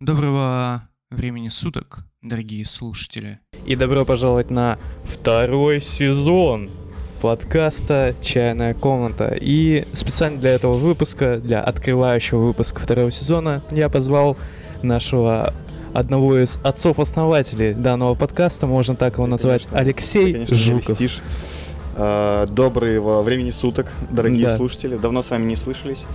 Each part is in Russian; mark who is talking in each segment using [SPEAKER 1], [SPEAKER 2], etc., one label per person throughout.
[SPEAKER 1] Доброго времени суток, дорогие слушатели.
[SPEAKER 2] И добро пожаловать на второй сезон подкаста «Чайная комната». И специально для этого выпуска, для открывающего выпуска второго сезона, я позвал нашего одного из отцов-основателей данного подкаста, можно так его назвать,
[SPEAKER 3] Конечно.
[SPEAKER 2] Алексей
[SPEAKER 3] конечно,
[SPEAKER 2] Жуков.
[SPEAKER 3] А, Доброго времени суток, дорогие
[SPEAKER 2] Да.
[SPEAKER 3] слушатели. Давно с вами не слышались.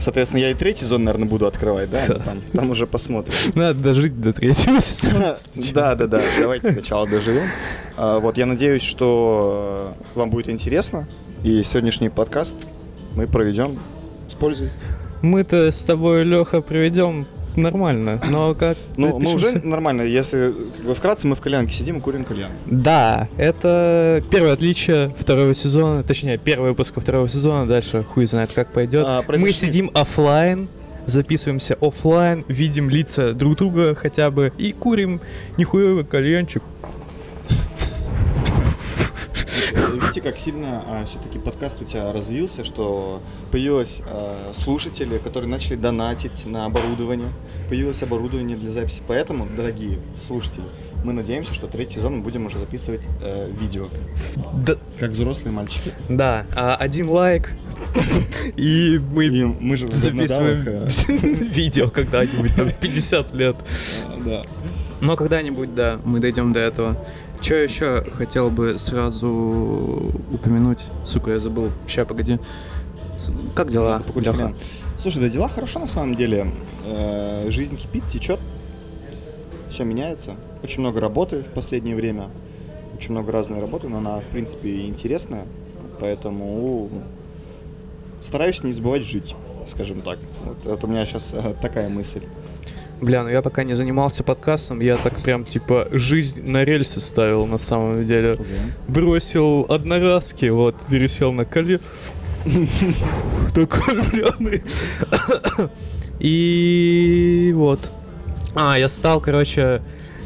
[SPEAKER 3] Соответственно, я и третий сезон, наверное, буду открывать, да? Там, там уже посмотрим.
[SPEAKER 2] Надо дожить до третьего сезона.
[SPEAKER 3] Да, да, да. Давайте сначала доживем. А, Вот, я надеюсь, что э, вам будет интересно. И сегодняшний подкаст мы проведем с пользой.
[SPEAKER 2] Мы-то с тобой, Леха, проведем нормально, но как
[SPEAKER 3] Ну, мы уже нормально, если как бы вкратце мы в кальянке сидим и курим кальян.
[SPEAKER 2] Да, это первое отличие второго сезона, точнее, первый выпуск второго сезона, дальше хуй знает как пойдет.
[SPEAKER 3] А,
[SPEAKER 2] Мы сидим оффлайн, записываемся оффлайн, видим лица друг друга хотя бы и курим нихуевый кальянчик.
[SPEAKER 3] Видите, как сильно все-таки подкаст у тебя развился, что появилось а, слушатели, которые начали донатить на оборудование, появилось оборудование для записи. Поэтому, дорогие слушатели, мы надеемся, что третий сезон мы будем уже записывать э, видео,
[SPEAKER 2] Да,
[SPEAKER 3] как взрослые мальчики.
[SPEAKER 2] да, а, один лайк, и мы
[SPEAKER 3] И мы же
[SPEAKER 2] записываем
[SPEAKER 3] говнодавах,
[SPEAKER 2] видео когда-нибудь, там, 50 лет.
[SPEAKER 3] э, да.
[SPEAKER 1] Но когда-нибудь, да, мы дойдем до этого. Что еще хотел бы сразу упомянуть? Сука, я забыл. Ща, погоди. Как дела?
[SPEAKER 3] Кальян. Слушай, да дела хорошо на самом деле. Э, Жизнь кипит, течет. Все меняется. Очень много работы в последнее время. Очень много разной работы, но она, в принципе, интересная. Поэтому стараюсь не забывать жить, скажем так. Вот это у меня сейчас такая мысль.
[SPEAKER 2] Бля, ну я пока не занимался подкастом, я так прям типа жизнь на рельсы ставил на самом деле. Бросил одноразки, вот, пересел на коле. Такой пьяный. И вот. А, я стал, короче,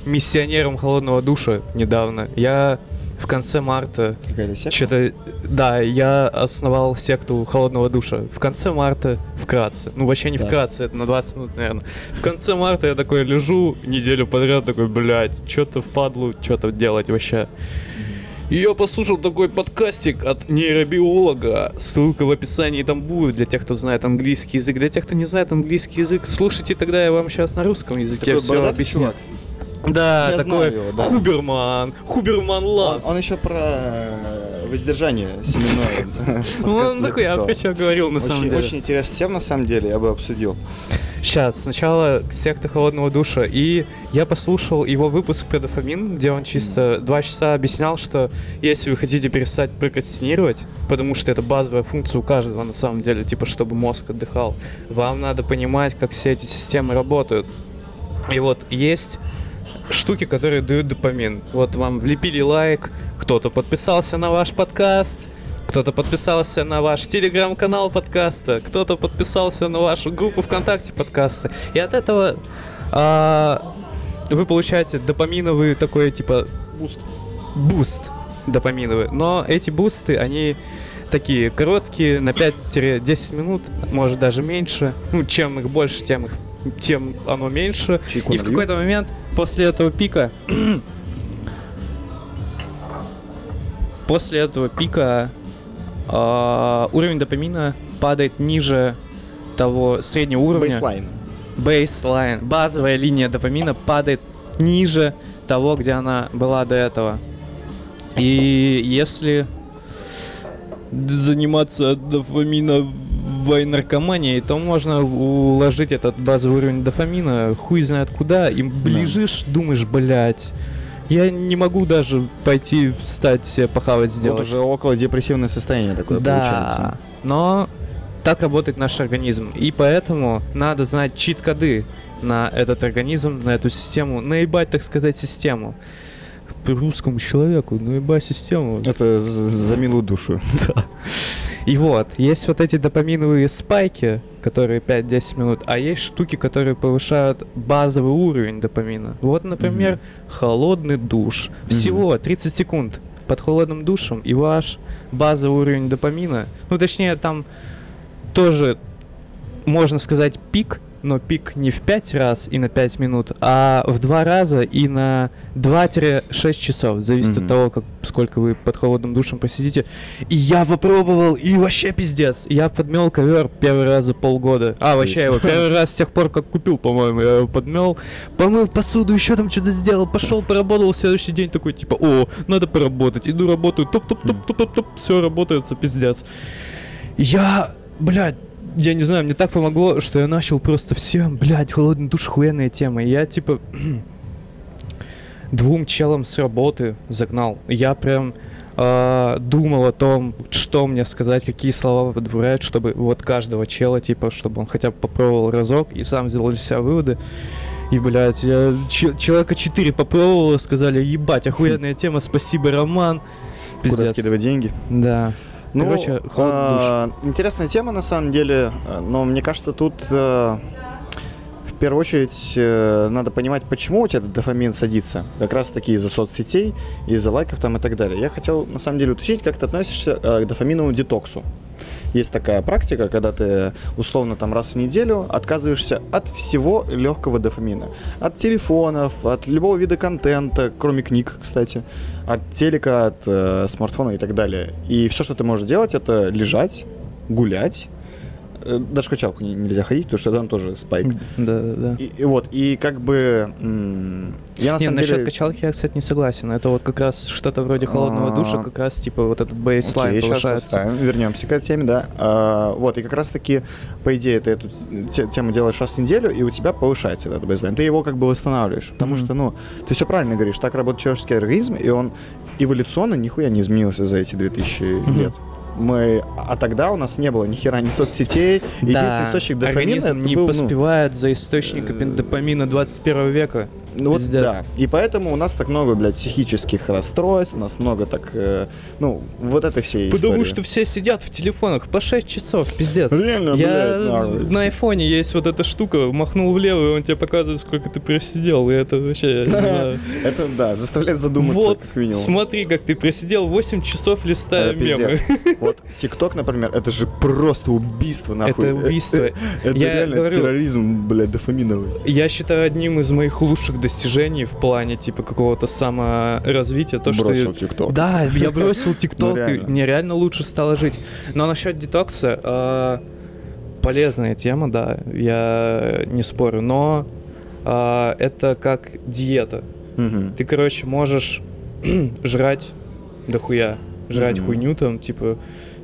[SPEAKER 2] миссионером холодного душа недавно. Я в конце марта
[SPEAKER 3] Какая-то секта?
[SPEAKER 2] что-то, да, я основал секту холодного душа. В конце марта, вкратце. Ну, вообще не
[SPEAKER 3] Так.
[SPEAKER 2] вкратце, это на 20 минут, наверное. В конце марта я такой лежу неделю подряд, такой, блядь, что-то впадлу, что-то делать вообще. И я послушал такой подкастик от нейробиолога. Ссылка в описании там будет для тех, кто знает английский язык. Для тех, кто не знает английский язык, слушайте тогда я вам сейчас на русском языке
[SPEAKER 3] Такой
[SPEAKER 2] все объясню.
[SPEAKER 3] чувак.
[SPEAKER 2] Да,
[SPEAKER 3] Я
[SPEAKER 2] такой
[SPEAKER 3] его, да.
[SPEAKER 2] Хуберман, Хуберман
[SPEAKER 3] Он,
[SPEAKER 2] Лав.
[SPEAKER 3] он еще про э, воздержание семенное.
[SPEAKER 2] Ну, он такой, я про что говорил на самом деле.
[SPEAKER 3] очень интересная тема, на самом деле, я бы обсудил.
[SPEAKER 2] Сейчас, сначала секта холодного душа, и я послушал его выпуск про дофамин, где он чисто два часа объяснял, что если вы хотите перестать прокрастинировать, потому что это базовая функция у каждого на самом деле, типа чтобы мозг отдыхал, вам надо понимать, как все эти системы работают. И вот есть штуки, которые дают допамин. Вот вам влепили лайк, кто-то подписался на ваш подкаст, кто-то подписался на ваш телеграм-канал подкаста, кто-то подписался на вашу группу ВКонтакте подкаста. И от этого а, вы получаете допаминовый такой типа
[SPEAKER 3] Boost.
[SPEAKER 2] boost допаминовый. Но эти boost'ы, они такие короткие, на 5-10 минут, может даже меньше. Ну, чем их больше, тем их тем оно меньше.
[SPEAKER 3] Чайку
[SPEAKER 2] И в
[SPEAKER 3] налью?
[SPEAKER 2] какой-то момент после этого пика после этого пика а, уровень допамина падает ниже того среднего уровня.
[SPEAKER 3] Бейслайн.
[SPEAKER 2] Бейслайн. Базовая линия допамина падает ниже того, где она была до этого. И если заниматься дофаминовой наркоманией, то можно уложить этот базовый уровень дофамина хуй знает куда, и лежишь, думаешь, блядь, я не могу даже пойти встать себе похавать
[SPEAKER 3] Вот
[SPEAKER 2] сделать.
[SPEAKER 3] уже около депрессивное состояние такое
[SPEAKER 2] да,
[SPEAKER 3] получается.
[SPEAKER 2] но так работает наш организм. И поэтому надо знать чит-коды на этот организм, на эту систему, наебать, так сказать, систему. Русскому человеку наебать систему.
[SPEAKER 3] Это за, милую душу.
[SPEAKER 2] И вот, есть вот эти допаминовые спайки, которые 5-10 минут, а есть штуки, которые повышают базовый уровень допамина. Вот, например, холодный душ. Всего 30 секунд под холодным душем, и ваш базовый уровень допамина, ну, точнее, там тоже, можно сказать, пик но пик не в 5 раз и на 5 минут, а в 2 раза и на 2-6 часов. Зависит
[SPEAKER 3] Мгм.
[SPEAKER 2] от того, как, сколько вы под холодным душем посидите. И я попробовал, и вообще пиздец. Я подмел ковер первый раз за полгода. А, вообще, его первый раз с тех пор, как купил, по-моему, я его подмел. Помыл посуду, еще там что-то сделал, пошел, поработал, в следующий день такой, типа, о, надо поработать. Иду работаю, топ-топ-топ-топ-топ, все работает, пиздец. Я, блядь, я не знаю, мне так помогло, что я начал просто все, блядь, холодный душ, охуенная тема. Я, типа, двум челам с работы загнал. Я прям а, думал о том, что мне сказать, какие слова подбирать, чтобы вот каждого чела, типа, чтобы он хотя бы попробовал разок и сам сделал для себя выводы. И, блядь, я че- человека 4 попробовал, и сказали, ебать, охуенная тема, спасибо, Роман.
[SPEAKER 3] Куда
[SPEAKER 2] Пиздец.
[SPEAKER 3] скидывать деньги?
[SPEAKER 2] Да.
[SPEAKER 3] Ну,
[SPEAKER 2] Короче, душ.
[SPEAKER 3] а, интересная тема на самом деле, но мне кажется, тут э, в первую очередь э, надо понимать, почему у тебя этот дофамин садится. Как раз таки из-за соцсетей, из-за лайков там и так далее. Я хотел на самом деле уточнить, как ты относишься э, к дофаминовому детоксу. Есть такая практика, когда ты условно там раз в неделю отказываешься от всего легкого дофамина. От телефонов, от любого вида контента, кроме книг, кстати, от телека, от э, смартфона и так далее. И все, что ты можешь делать, это лежать, гулять. Э, Даже качалку не- нельзя ходить, потому что там тоже спайк.
[SPEAKER 2] Да, да, да.
[SPEAKER 3] И, и вот, и как бы я на
[SPEAKER 2] Не,
[SPEAKER 3] самом
[SPEAKER 2] насчет
[SPEAKER 3] деле...
[SPEAKER 2] качалки я, кстати, не согласен. Это вот как раз что-то вроде холодного душа,
[SPEAKER 3] А.
[SPEAKER 2] как раз типа вот этот бейслайн
[SPEAKER 3] сейчас
[SPEAKER 2] повышается.
[SPEAKER 3] вернемся к этой теме, да. А, вот, и как раз-таки, по идее, ты эту те- тему делаешь раз в неделю, и у тебя повышается этот бейслайн. Ты его как бы восстанавливаешь. Потому
[SPEAKER 2] Мгм.
[SPEAKER 3] что, ну, ты все правильно говоришь, так работает человеческий организм, и он эволюционно нихуя не изменился за эти 2000
[SPEAKER 2] Мгм.
[SPEAKER 3] лет. Мы, а тогда у нас не было ни хера ни соцсетей. Единственный источник дофамина
[SPEAKER 2] организм не
[SPEAKER 3] был, ну,
[SPEAKER 2] поспевает за источниками
[SPEAKER 3] э,
[SPEAKER 2] допамина 21 века.
[SPEAKER 3] Ну вот
[SPEAKER 2] Пиздец.
[SPEAKER 3] да. И поэтому у нас так много, блядь, психических расстройств, у нас много так, э, ну, вот этой всей
[SPEAKER 2] Потому
[SPEAKER 3] истории.
[SPEAKER 2] что все сидят в телефонах по 6 часов, пиздец.
[SPEAKER 3] Реально,
[SPEAKER 2] Я
[SPEAKER 3] блядь,
[SPEAKER 2] на айфоне есть вот эта штука, махнул влево, и он тебе показывает, сколько ты просидел, и это вообще.
[SPEAKER 3] Это, да, заставляет задуматься,
[SPEAKER 2] Вот,
[SPEAKER 3] как минимум.
[SPEAKER 2] смотри, как ты просидел 8 часов листая
[SPEAKER 3] Это
[SPEAKER 2] мемы.
[SPEAKER 3] Вот ТикТок, например, это же просто убийство, нахуй.
[SPEAKER 2] Это убийство.
[SPEAKER 3] Это реально терроризм, блядь, дофаминовый.
[SPEAKER 2] Я считаю одним из моих лучших достижений в плане типа какого-то саморазвития, то, что...
[SPEAKER 3] Бросил
[SPEAKER 2] я-
[SPEAKER 3] ТикТок.
[SPEAKER 2] Да, я бросил ТикТок,
[SPEAKER 3] Ну,
[SPEAKER 2] и мне реально лучше стало жить. Но насчет детокса, э, полезная тема, да, я не спорю, но э, это как диета. Ты, короче, можешь жрать дохуя, жрать хуйню там, типа,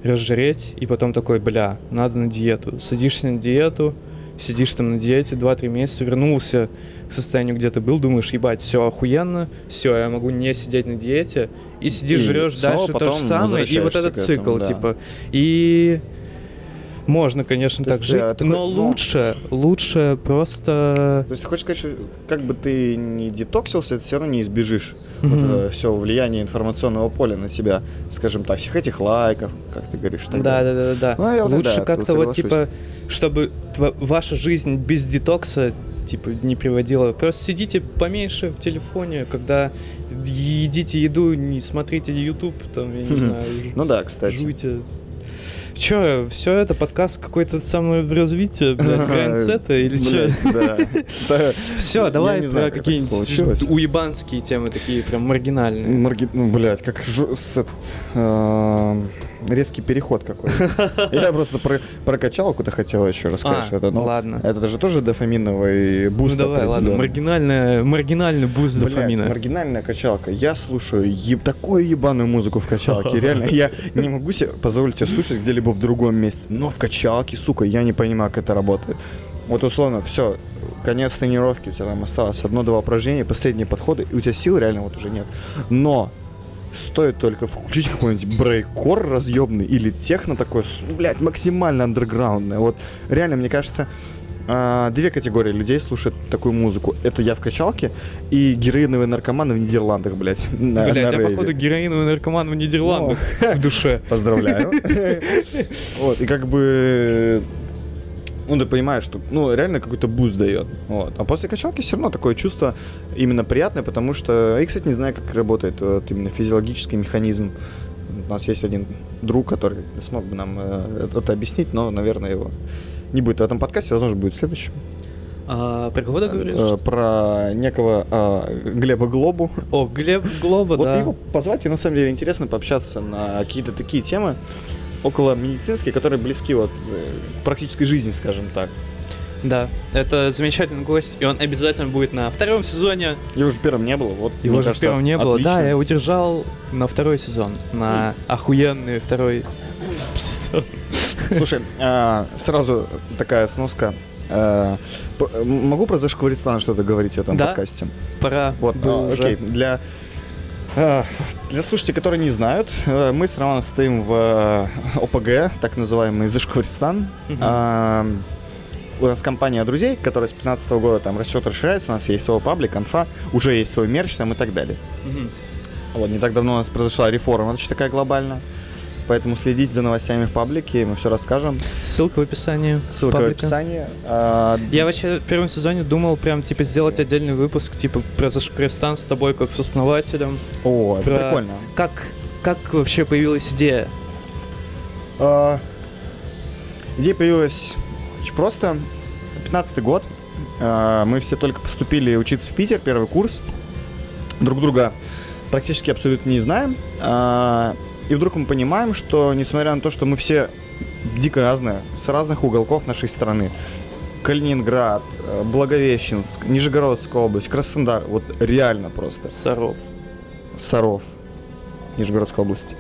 [SPEAKER 2] разжиреть, и потом такой, бля, надо на диету. Садишься на диету, сидишь там на диете 2-3 месяца, вернулся к состоянию, где ты был, думаешь, ебать, все охуенно, все, я могу не сидеть на диете, и сидишь,
[SPEAKER 3] И
[SPEAKER 2] жрешь дальше то же самое, и вот этот цикл,
[SPEAKER 3] этому, да.
[SPEAKER 2] типа. И можно, конечно,
[SPEAKER 3] То
[SPEAKER 2] так
[SPEAKER 3] есть,
[SPEAKER 2] жить,
[SPEAKER 3] э, ты
[SPEAKER 2] но
[SPEAKER 3] хо- ну-
[SPEAKER 2] лучше, лучше просто...
[SPEAKER 3] То есть ты хочешь сказать, что как бы ты не детоксился, ты все равно не избежишь
[SPEAKER 2] Мгм.
[SPEAKER 3] вот все влияние информационного поля на тебя, скажем так, всех этих лайков, как ты говоришь. так
[SPEAKER 2] Да, да, да, да.
[SPEAKER 3] Ну, наверное,
[SPEAKER 2] Лучше
[SPEAKER 3] да,
[SPEAKER 2] как-то вот типа, чтобы тва- ваша жизнь без детокса типа не приводила. Просто сидите поменьше в телефоне, когда едите еду, не смотрите YouTube, там, я не знаю,
[SPEAKER 3] Ну да, кстати.
[SPEAKER 2] жуйте. Че, все это подкаст какой-то саморазвитие, блядь, грайндсета или че? Все, давай про какие-нибудь уебанские темы, такие прям маргинальные.
[SPEAKER 3] Марги... Ну, блядь, как эм, резкий переход какой-то. Я просто про, про качалку-то хотел еще рассказать.
[SPEAKER 2] А,
[SPEAKER 3] это, ну,
[SPEAKER 2] ладно.
[SPEAKER 3] Это же тоже дофаминовый boost.
[SPEAKER 2] Ну давай, ладно, маргинальная, маргинальный boost
[SPEAKER 3] Блядь,
[SPEAKER 2] дофамина.
[SPEAKER 3] маргинальная качалка. Я слушаю еб- такую ебаную музыку в качалке. Реально, я не могу себе позволить себе слушать где-либо в другом месте. Но в качалке, сука, я не понимаю, как это работает. Вот условно, все, конец тренировки, у тебя там осталось одно-два упражнения, последние подходы, и у тебя сил реально вот уже нет. Но стоит только включить какой-нибудь брейкор разъемный или техно такое, с- блядь, максимально андерграундное. Вот реально, мне кажется, а, две категории людей слушают такую музыку. Это я в качалке и героиновые наркоманы в Нидерландах, блядь. на-
[SPEAKER 2] Блять,
[SPEAKER 3] на
[SPEAKER 2] я походу героиновый наркоман в Нидерландах в душе.
[SPEAKER 3] Поздравляю. Вот, и как бы... Ну, ты понимаешь, что, ну, реально какой-то boost дает. Вот. А после качалки все равно такое чувство именно приятное, потому что... Я, кстати, не знаю, как работает вот именно физиологический механизм. У нас есть один друг, который смог бы нам э, это объяснить, но, наверное, его не будет в этом подкасте, возможно, будет в следующем.
[SPEAKER 2] А, про кого ты говоришь?
[SPEAKER 3] Э, Про некого э, Глеба Глобу.
[SPEAKER 2] О, Глеб Глоба,
[SPEAKER 3] Вот
[SPEAKER 2] да.
[SPEAKER 3] его позвать, и на самом деле интересно пообщаться на какие-то такие темы около медицинские, которые близки вот э, к практической жизни, скажем так.
[SPEAKER 2] Да, это замечательный гость, и он обязательно будет на втором сезоне.
[SPEAKER 3] Его же первом не было, вот.
[SPEAKER 2] Его же в
[SPEAKER 3] кажется,
[SPEAKER 2] первом не было.
[SPEAKER 3] отлично.
[SPEAKER 2] Да, я удержал на второй сезон, на охуенный второй сезон.
[SPEAKER 3] Слушай, а, сразу такая сноска. А, Могу про Зашкваристан что-то говорить в этом
[SPEAKER 2] Да.
[SPEAKER 3] подкасте?
[SPEAKER 2] Пора
[SPEAKER 3] Вот, а, окей, для, для слушателей, которые не знают, э, мы с Романом стоим в э, ОПГ, так называемый Зашкваристан. У нас компания друзей, которая с 15 года там растет, расширяется, у нас есть свой паблик, конфа, уже есть свой мерч там и так далее. Вот, не так давно у нас произошла реформа, очень такая глобальная. Поэтому следите за новостями в паблике, мы все расскажем.
[SPEAKER 2] Ссылка в описании.
[SPEAKER 3] Ссылка в
[SPEAKER 2] паблика.
[SPEAKER 3] описании. А,
[SPEAKER 2] Я вообще в первом сезоне думал прям, типа, сделать отдельный выпуск, типа, про Зашкрестан с тобой как с основателем.
[SPEAKER 3] О, это
[SPEAKER 2] Про-
[SPEAKER 3] прикольно.
[SPEAKER 2] Как, как вообще появилась идея?
[SPEAKER 3] А, Идея появилась очень просто. 15 год. А, Мы все только поступили учиться в Питер, первый курс. Друг друга практически абсолютно не знаем. А, И вдруг мы понимаем, что несмотря на то, что мы все дико разные, с разных уголков нашей страны, Калининград, э, Благовещенск, Нижегородская область, Краснодар, вот реально просто.
[SPEAKER 2] Саров.
[SPEAKER 3] Саров, Нижегородской области.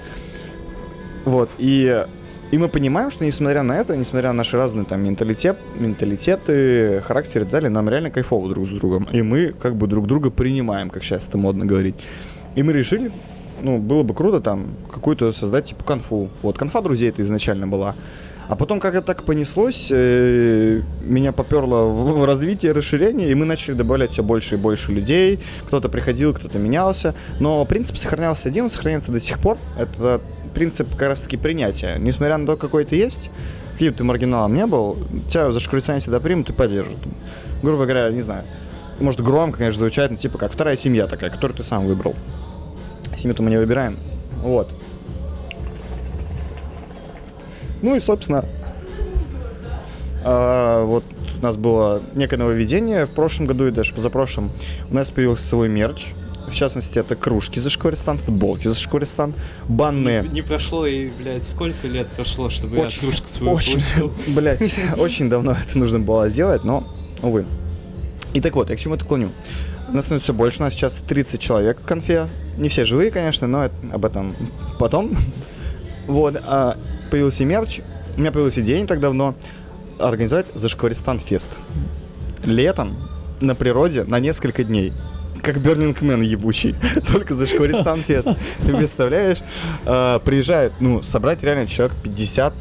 [SPEAKER 3] Вот, и, и мы понимаем, что несмотря на это, несмотря на наши разные там менталитет, менталитеты, характеры и так далее, нам реально кайфово друг с другом. И мы как бы друг друга принимаем, как сейчас это модно говорить. И мы решили, ну, было бы круто там какую-то создать типа конфу. Вот, конфа друзей это изначально была. А потом, как это так понеслось, э, меня поперло в, развитие, расширение, и мы начали добавлять все больше и больше людей. Кто-то приходил, кто-то менялся. Но принцип сохранялся один, он сохраняется до сих пор. Это принцип как раз-таки принятия. Несмотря на то, какой ты есть, каким ты маргиналом не был, тебя за шкурицание всегда примут и поддержат. Грубо говоря, не знаю, может громко, конечно, звучать, но типа как вторая семья такая, которую ты сам выбрал. Семью-то мы не выбираем. Вот. Ну и, собственно, а, вот у нас было некое нововведение в прошлом году и даже позапрошлом. У нас появился свой мерч. В частности, это кружки за Шкористан, футболки за Шкористан, банные.
[SPEAKER 2] Не, не прошло и, блядь, сколько лет прошло, чтобы
[SPEAKER 3] Очень-
[SPEAKER 2] я кружку свою
[SPEAKER 3] Очень,
[SPEAKER 2] получил?
[SPEAKER 3] блять, очень давно это нужно было сделать, но, увы. И так вот, я к чему это клоню. Нас становится все больше, у нас сейчас 30 человек в конфе. Не все живые, конечно, но это- об этом потом. Вот, а появился мерч. У меня появилась идея не так давно организовать Зашкваристан фест. Летом на природе на несколько дней. Как Burning Man ебучий. Только Зашкваристан фест. Ты представляешь? А, Приезжает, ну, собрать реально человек 50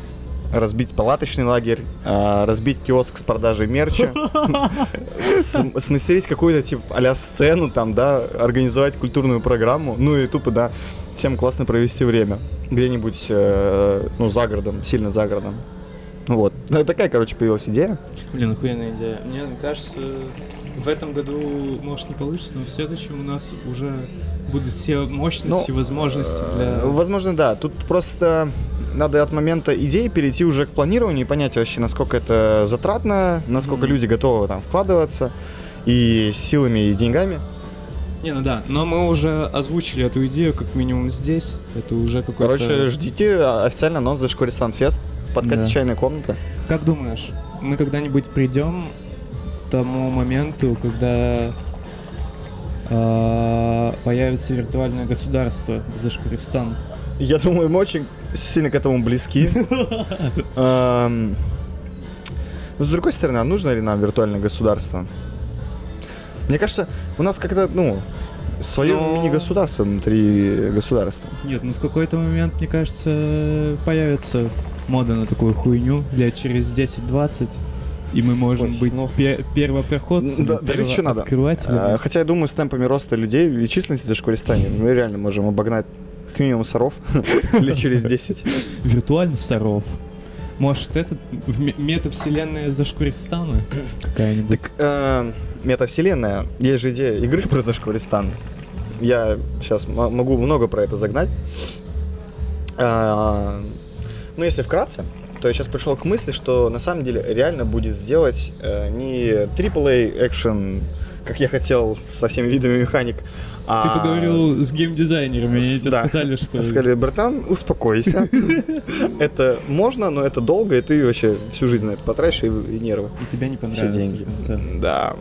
[SPEAKER 3] разбить палаточный лагерь, а, разбить киоск с продажей мерча, смастерить какую-то типа а сцену там, да, организовать культурную программу, ну и тупо, да, всем классно провести время где-нибудь, э, ну, за городом, сильно за городом. Вот. Ну, такая, короче, появилась идея.
[SPEAKER 2] Блин, охуенная идея. Мне кажется, в этом году, может, не получится, но в следующем у нас уже будут все мощности,
[SPEAKER 3] Ну,
[SPEAKER 2] возможности
[SPEAKER 3] Э,
[SPEAKER 2] для...
[SPEAKER 3] Возможно, да. Тут просто надо от момента идеи перейти уже к планированию и понять вообще, насколько это затратно, насколько
[SPEAKER 2] Мгм.
[SPEAKER 3] люди готовы там вкладываться и силами, и деньгами.
[SPEAKER 2] Не, ну да, но мы уже озвучили эту идею, как минимум здесь. Это уже какой-то...
[SPEAKER 3] Короче, ждите а, официально анонс за Шкорисан Фест в подкасте
[SPEAKER 2] Да.
[SPEAKER 3] «Чайная комната».
[SPEAKER 2] Как думаешь, мы когда-нибудь придем к тому моменту, когда появится виртуальное государство за Шкуристан?
[SPEAKER 3] Я думаю, мы очень сильно к этому близки. Но с другой стороны, а нужно ли нам виртуальное государство? Мне кажется, у нас как-то, ну, свое
[SPEAKER 2] Ну.
[SPEAKER 3] мини-государство внутри государства.
[SPEAKER 2] Нет, ну в какой-то момент, мне кажется, появится мода на такую хуйню лет через 10-20, и мы можем
[SPEAKER 3] Ой,
[SPEAKER 2] быть
[SPEAKER 3] ну.
[SPEAKER 2] пе- первопроходцами,
[SPEAKER 3] Да, даже что надо. А, Хотя я думаю, с темпами роста людей и численности за Шкуристане мы реально можем обогнать как минимум соров лет через 10.
[SPEAKER 2] Виртуальный Саров. Может, это метавселенная Зашкуристана какая-нибудь?
[SPEAKER 3] Так, э, метавселенная, есть же идея игры про Зашкваристан. Я сейчас могу много про это загнать. А, Ну, если вкратце, то я сейчас пришел к мысли, что на самом деле реально будет сделать э, не AAA экшен, как я хотел, со всеми видами механик, а...
[SPEAKER 2] Ты поговорил с геймдизайнерами, и тебе
[SPEAKER 3] Да.
[SPEAKER 2] сказали, что...
[SPEAKER 3] Сказали, братан, успокойся. Это можно, но это долго, и ты вообще всю жизнь на это потратишь и нервы.
[SPEAKER 2] И тебе не понравится.
[SPEAKER 3] Да.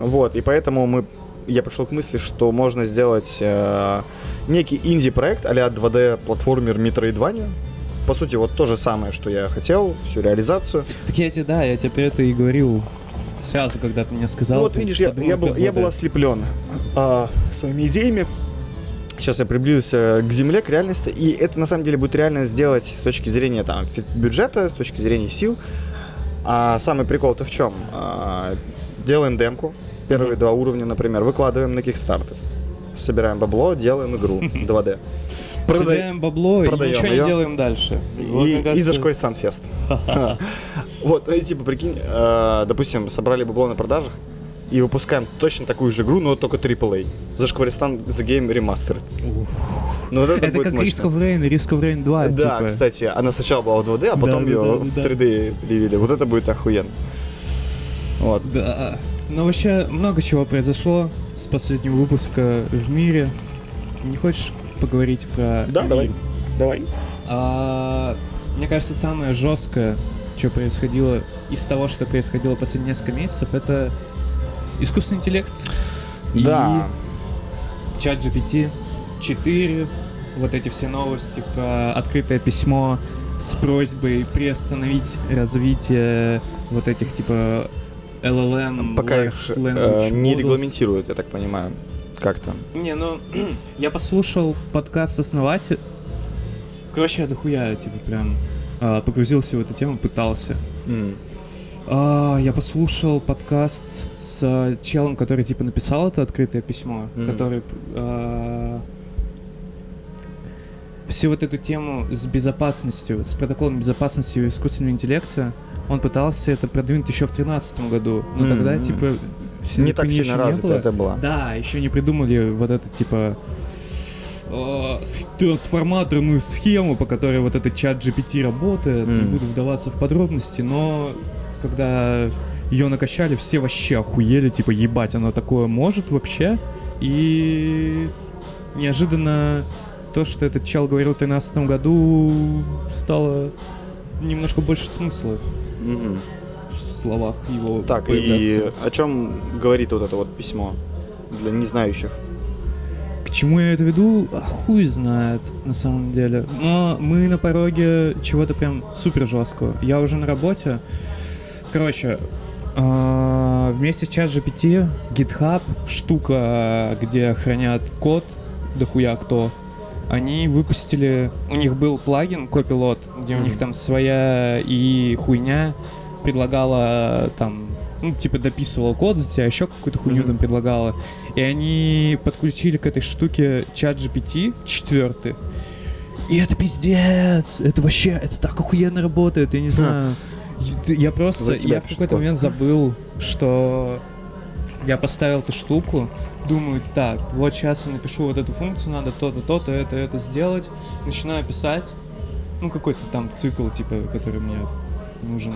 [SPEAKER 3] Вот, и поэтому мы я пришел к мысли, что можно сделать э, некий инди-проект а-ля 2D-платформер Metroidvania. По сути, вот то же самое, что я хотел, всю реализацию.
[SPEAKER 2] Так я тебе, да, я тебе про это и говорил сразу, когда ты мне сказал.
[SPEAKER 3] Ну вот
[SPEAKER 2] ты
[SPEAKER 3] видишь, я, я был, я
[SPEAKER 2] 2D.
[SPEAKER 3] был ослеплен а, своими идеями. Сейчас я приблизился к земле, к реальности, и это на самом деле будет реально сделать с точки зрения там бюджета, с точки зрения сил. А самый прикол-то в чем? А, делаем демку, первые два уровня, например, выкладываем на Kickstarter. Собираем бабло, делаем игру 2D. Прода-
[SPEAKER 2] Собираем бабло и
[SPEAKER 3] продаем
[SPEAKER 2] ничего
[SPEAKER 3] её.
[SPEAKER 2] не делаем дальше. Вот,
[SPEAKER 3] И, и
[SPEAKER 2] кажется,
[SPEAKER 3] зашкварить Sunfest. Вот, ну и типа, прикинь, э, допустим, собрали бабло на продажах и выпускаем точно такую же игру, но только AAA. Зашкваристан The Game Remastered.
[SPEAKER 2] Ух.
[SPEAKER 3] Ну вот это,
[SPEAKER 2] Это
[SPEAKER 3] будет
[SPEAKER 2] как
[SPEAKER 3] мощно.
[SPEAKER 2] Risk of Rain и Risk of Rain 2,
[SPEAKER 3] Да,
[SPEAKER 2] типа.
[SPEAKER 3] кстати, она сначала была в 2D, а
[SPEAKER 2] Да,
[SPEAKER 3] потом
[SPEAKER 2] да,
[SPEAKER 3] ее
[SPEAKER 2] да,
[SPEAKER 3] в
[SPEAKER 2] да.
[SPEAKER 3] 3D ревели. Вот это будет охуенно. Вот.
[SPEAKER 2] Да. Ну вообще много чего произошло с последнего выпуска в мире. Не хочешь поговорить про
[SPEAKER 3] Да,
[SPEAKER 2] мир?
[SPEAKER 3] давай. Давай.
[SPEAKER 2] А, мне кажется, самое жесткое, что происходило из того, что происходило последние несколько месяцев, это искусственный интеллект.
[SPEAKER 3] Да.
[SPEAKER 2] И чат GPT 4, вот эти все новости про открытое письмо с просьбой приостановить развитие вот этих типа LLM,
[SPEAKER 3] Пока их э, не регламентируют, я так понимаю. Как там?
[SPEAKER 2] Не, ну, я послушал подкаст основатель. Короче, я дохуя, типа, прям а, погрузился в эту тему, пытался.
[SPEAKER 3] М.
[SPEAKER 2] А, я послушал подкаст с а, челом, который, типа, написал это открытое письмо,
[SPEAKER 3] Мгм.
[SPEAKER 2] который... а, всю вот эту тему с безопасностью, с протоколом безопасности в искусственном интеллекте, он пытался это продвинуть еще в 2013 году. Но тогда,
[SPEAKER 3] М.
[SPEAKER 2] типа,
[SPEAKER 3] Не так сильно
[SPEAKER 2] не
[SPEAKER 3] развито
[SPEAKER 2] было.
[SPEAKER 3] это было.
[SPEAKER 2] Да, еще не придумали вот это типа э, трансформаторную схему, по которой вот этот чат GPT работает. Не
[SPEAKER 3] Мгм.
[SPEAKER 2] буду вдаваться в подробности, но когда ее накачали, все вообще охуели, типа, ебать, оно такое может вообще. И неожиданно то, что этот чел говорил в 2013 году, стало немножко больше смысла
[SPEAKER 3] Мгм.
[SPEAKER 2] в словах его
[SPEAKER 3] Так,
[SPEAKER 2] появляться.
[SPEAKER 3] и о чем говорит вот это вот письмо для незнающих?
[SPEAKER 2] К чему я это веду, а хуй знает, на самом деле. Но мы на пороге чего-то прям супер жесткого. Я уже на работе. Короче, а, вместе с чат GPT, GitHub, штука, где хранят код, дохуя кто, они выпустили, у них был плагин Copilot, где у них там своя и хуйня предлагала там, ну, типа дописывал код за тебя, еще какую-то хуйню
[SPEAKER 3] Мгм.
[SPEAKER 2] там предлагала. И они подключили к этой штуке чат GPT 4. И это пиздец! Это вообще, это так охуенно работает, я не знаю. Я просто, я в какой-то момент забыл, что я поставил эту штуку, думаю, так, вот сейчас я напишу вот эту функцию, надо то-то, то-то, это, это сделать. Начинаю писать, ну, какой-то там цикл, типа, который мне нужен.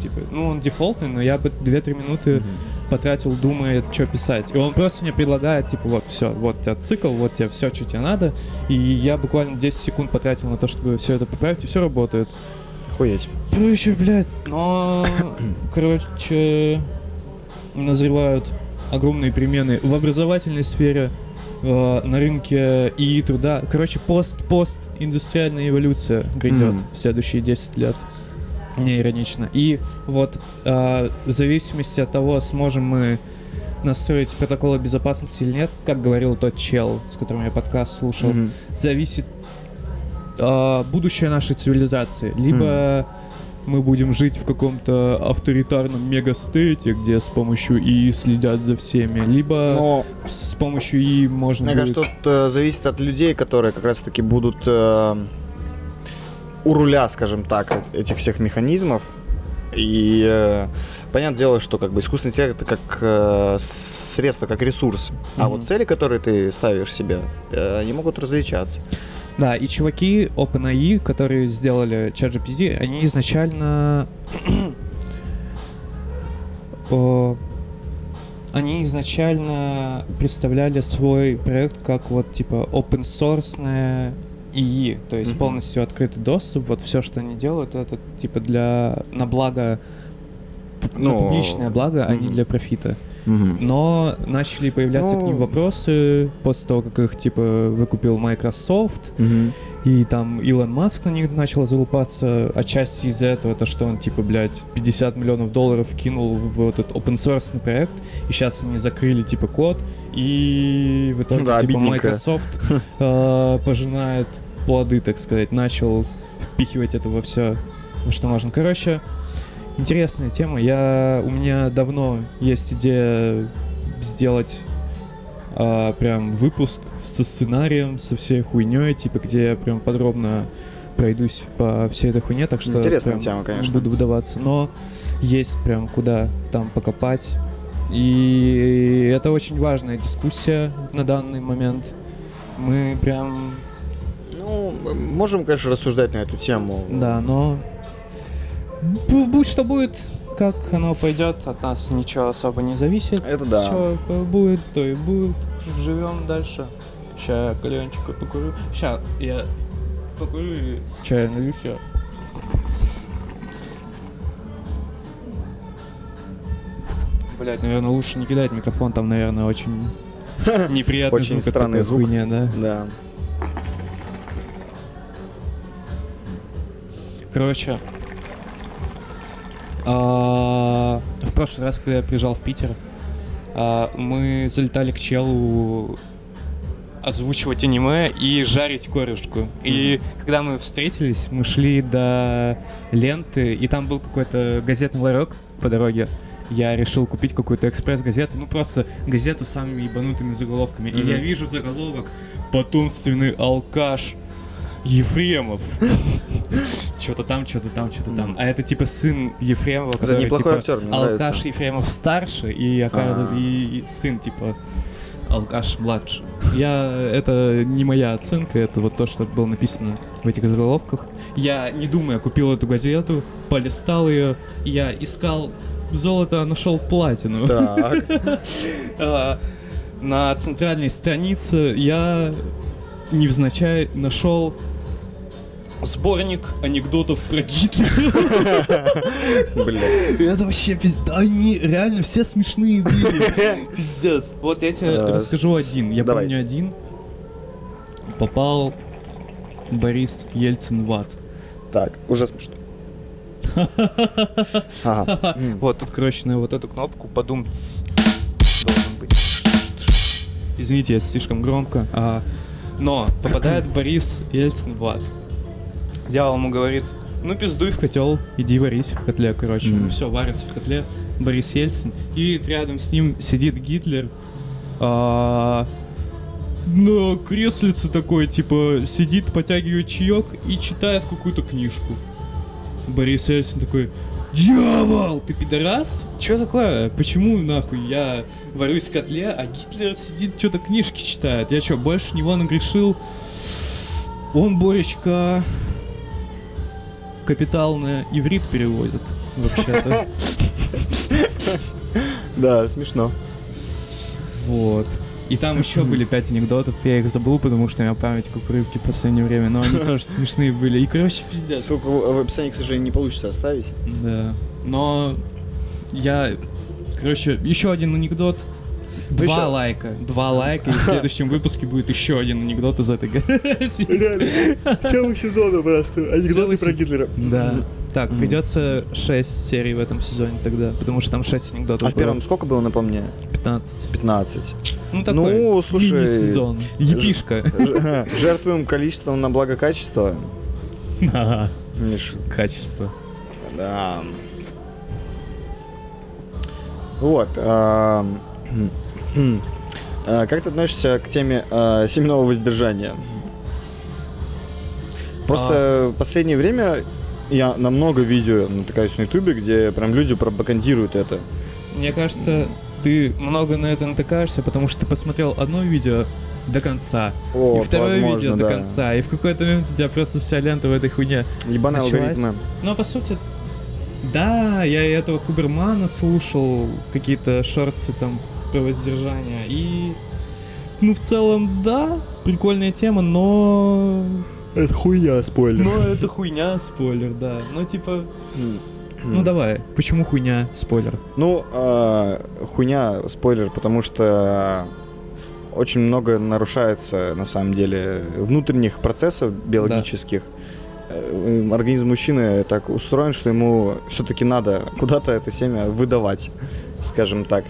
[SPEAKER 2] Типа, ну, он дефолтный, но я бы 2-3 минуты потратил, думая, что писать. И он просто мне предлагает, типа, вот, все, вот у тебя цикл, вот тебе все, что тебе надо. И я буквально 10 секунд потратил на то, чтобы все это поправить, и все работает.
[SPEAKER 3] Охуеть.
[SPEAKER 2] Короче, блядь, но, короче, назревают огромные перемены в образовательной сфере, э, на рынке и труда. Короче, пост-пост индустриальная эволюция грядет
[SPEAKER 3] Мгм.
[SPEAKER 2] в следующие 10 лет. Не иронично. И вот э, в зависимости от того, сможем мы настроить протоколы безопасности или нет, как говорил тот чел, с которым я подкаст слушал,
[SPEAKER 3] Мгм.
[SPEAKER 2] зависит э, будущее нашей цивилизации. Либо мы будем жить в каком-то авторитарном мегастейте, где с помощью ИИ следят за всеми, либо
[SPEAKER 3] Но
[SPEAKER 2] с помощью ИИ можно
[SPEAKER 3] Мне
[SPEAKER 2] будет...
[SPEAKER 3] кажется, тут э, зависит от людей, которые как раз-таки будут э, у руля, скажем так, этих всех механизмов. И э, понятное дело, что как бы искусственный интеллект это как э, средство, как ресурс. А
[SPEAKER 2] Мгм.
[SPEAKER 3] вот цели, которые ты ставишь себе, э, они могут различаться.
[SPEAKER 2] Да, и чуваки OpenAI, которые сделали ChatGPT, они изначально... О, Они изначально представляли свой проект как вот типа open source ИИ, то есть
[SPEAKER 3] Мгм.
[SPEAKER 2] полностью открытый доступ. Вот все, что они делают, это типа для на благо п- на
[SPEAKER 3] Ну,
[SPEAKER 2] публичное благо, а не для профита. Но начали появляться к ним
[SPEAKER 3] Ну.
[SPEAKER 2] вопросы после того, как их типа выкупил Microsoft, и там Илон Маск на них начал залупаться. Отчасти из-за этого, то, что он типа, блядь, 50 миллионов долларов кинул в этот open source проект, и сейчас они закрыли типа код, и в итоге
[SPEAKER 3] Ну да,
[SPEAKER 2] типа
[SPEAKER 3] обидненько.
[SPEAKER 2] Microsoft э, пожинает плоды, так сказать, начал впихивать это во все, во что можно. Короче, интересная тема. Я у меня давно есть идея сделать а, прям выпуск со сценарием, со всей хуйней, типа, где я прям подробно пройдусь по всей этой хуйне, так что
[SPEAKER 3] Интересная
[SPEAKER 2] прям
[SPEAKER 3] тема, конечно.
[SPEAKER 2] буду выдаваться. Но есть прям куда там покопать. И это очень важная дискуссия на данный момент. Мы прям,
[SPEAKER 3] Ну, можем, конечно, рассуждать на эту тему.
[SPEAKER 2] да, но будь что будет, как оно пойдет, от нас ничего особо не зависит.
[SPEAKER 3] Это да.
[SPEAKER 2] Что будет, то и будет. Живем дальше. Ща кальянчика покурю. Ща я покурю и чай налью, все. Блять, наверное, лучше не кидать микрофон, там, наверное, очень неприятный
[SPEAKER 3] Очень
[SPEAKER 2] звук
[SPEAKER 3] странный звук.
[SPEAKER 2] хуйни, да.
[SPEAKER 3] Да.
[SPEAKER 2] Короче, а, в прошлый раз, когда я приезжал в Питер, а, мы залетали к челу озвучивать аниме и жарить корюшку. И когда мы встретились, мы шли до ленты, и там был какой-то газетный ларек по дороге. Я решил купить какую-то экспресс-газету, ну просто газету с самыми ебанутыми заголовками. И
[SPEAKER 3] Мгм.
[SPEAKER 2] я вижу заголовок «Потомственный алкаш Ефремов». Что-то там, что-то там, что-то там. А это типа сын Ефремова,
[SPEAKER 3] Это
[SPEAKER 2] который
[SPEAKER 3] неплохой
[SPEAKER 2] типа
[SPEAKER 3] актер, мне
[SPEAKER 2] алкаш
[SPEAKER 3] нравится.
[SPEAKER 2] Ефремов старше и,
[SPEAKER 3] А.
[SPEAKER 2] и, и сын типа алкаш младше. Я это не моя оценка, это вот то, что было написано в этих заголовках. Я не думая купил эту газету, полистал ее, я искал золото, а нашел платину.
[SPEAKER 3] Так.
[SPEAKER 2] А, На центральной странице я невзначай нашел сборник анекдотов про Гитлера.
[SPEAKER 3] Бля.
[SPEAKER 2] Это вообще пиздец. Они реально все смешные были. Пиздец. Вот я тебе
[SPEAKER 3] А,
[SPEAKER 2] расскажу один. Я помню один. Попал Борис Ельцин в ад.
[SPEAKER 3] Так, уже смешно.
[SPEAKER 2] Вот тут, короче, на вот эту кнопку подумать должен быть. Извините, я слишком громко. А, но попадает Борис Ельцин в ад. Дьявол ему говорит, ну пиздуй в котел, иди варись в котле, короче.
[SPEAKER 3] Мгм.
[SPEAKER 2] Ну все, варится в котле Борис Ельцин. И рядом с ним сидит Гитлер. а, на креслице такой, типа, сидит, потягивает чаек и читает какую-то книжку. Борис Ельцин такой, Дьявол, ты пидорас? Чё такое? Почему нахуй я варюсь в котле, а Гитлер сидит, что-то книжки читает? Я что, больше него нагрешил? Он, Боречка, капитал на иврит переводит, вообще-то.
[SPEAKER 3] Да, смешно.
[SPEAKER 2] Вот. И там еще были пять анекдотов, я их забыл, потому что у меня память как рыбки в последнее время, но они тоже смешные были. И, короче, пиздец.
[SPEAKER 3] Ссылку в описании, к сожалению, не получится оставить.
[SPEAKER 2] Да. Но я... Короче, еще один анекдот. Два
[SPEAKER 3] еще-
[SPEAKER 2] лайка. Два лайка, и в следующем выпуске будет еще один анекдот из этой.
[SPEAKER 3] Реально. Тема сезона просто.
[SPEAKER 2] Целый
[SPEAKER 3] про Гитлера.
[SPEAKER 2] Да. Так, придется 6 серий в этом сезоне тогда, потому что там 6 анекдотов
[SPEAKER 3] А в первом
[SPEAKER 2] было.
[SPEAKER 3] сколько было, напомни?
[SPEAKER 2] 15.
[SPEAKER 3] 15.
[SPEAKER 2] Ну, такой
[SPEAKER 3] Ну, слушай,
[SPEAKER 2] мини-сезон. Епишка.
[SPEAKER 3] Ж- Жертвуем количеством на благо качества.
[SPEAKER 2] Ага,
[SPEAKER 3] Миш,
[SPEAKER 2] Качество.
[SPEAKER 3] Да. Вот. А, Как ты относишься к теме а, семенного воздержания? Просто в последнее время я на много видео натыкаюсь на ютубе, где прям люди пропагандируют это.
[SPEAKER 2] Мне кажется, ты много на это натыкаешься, потому что ты посмотрел одно видео до конца, и
[SPEAKER 3] Вот,
[SPEAKER 2] второе
[SPEAKER 3] возможно,
[SPEAKER 2] видео до
[SPEAKER 3] да.
[SPEAKER 2] конца, и в какой-то момент у тебя просто вся лента в этой хуйне.
[SPEAKER 3] Ебаные алгоритмы.
[SPEAKER 2] Но по сути, да, я и этого Хубермана слушал, какие-то шорты там про воздержание, и ну в целом, да, прикольная тема, но...
[SPEAKER 3] Это хуя, спойлер.
[SPEAKER 2] Но это хуйня, спойлер, да. Ну типа, ну давай, почему хуйня, спойлер?
[SPEAKER 3] Ну, а, хуйня, спойлер, потому что очень много нарушается, на самом деле, внутренних процессов биологических. Э, Организм мужчины так устроен, что ему все-таки надо куда-то это семя выдавать, скажем так.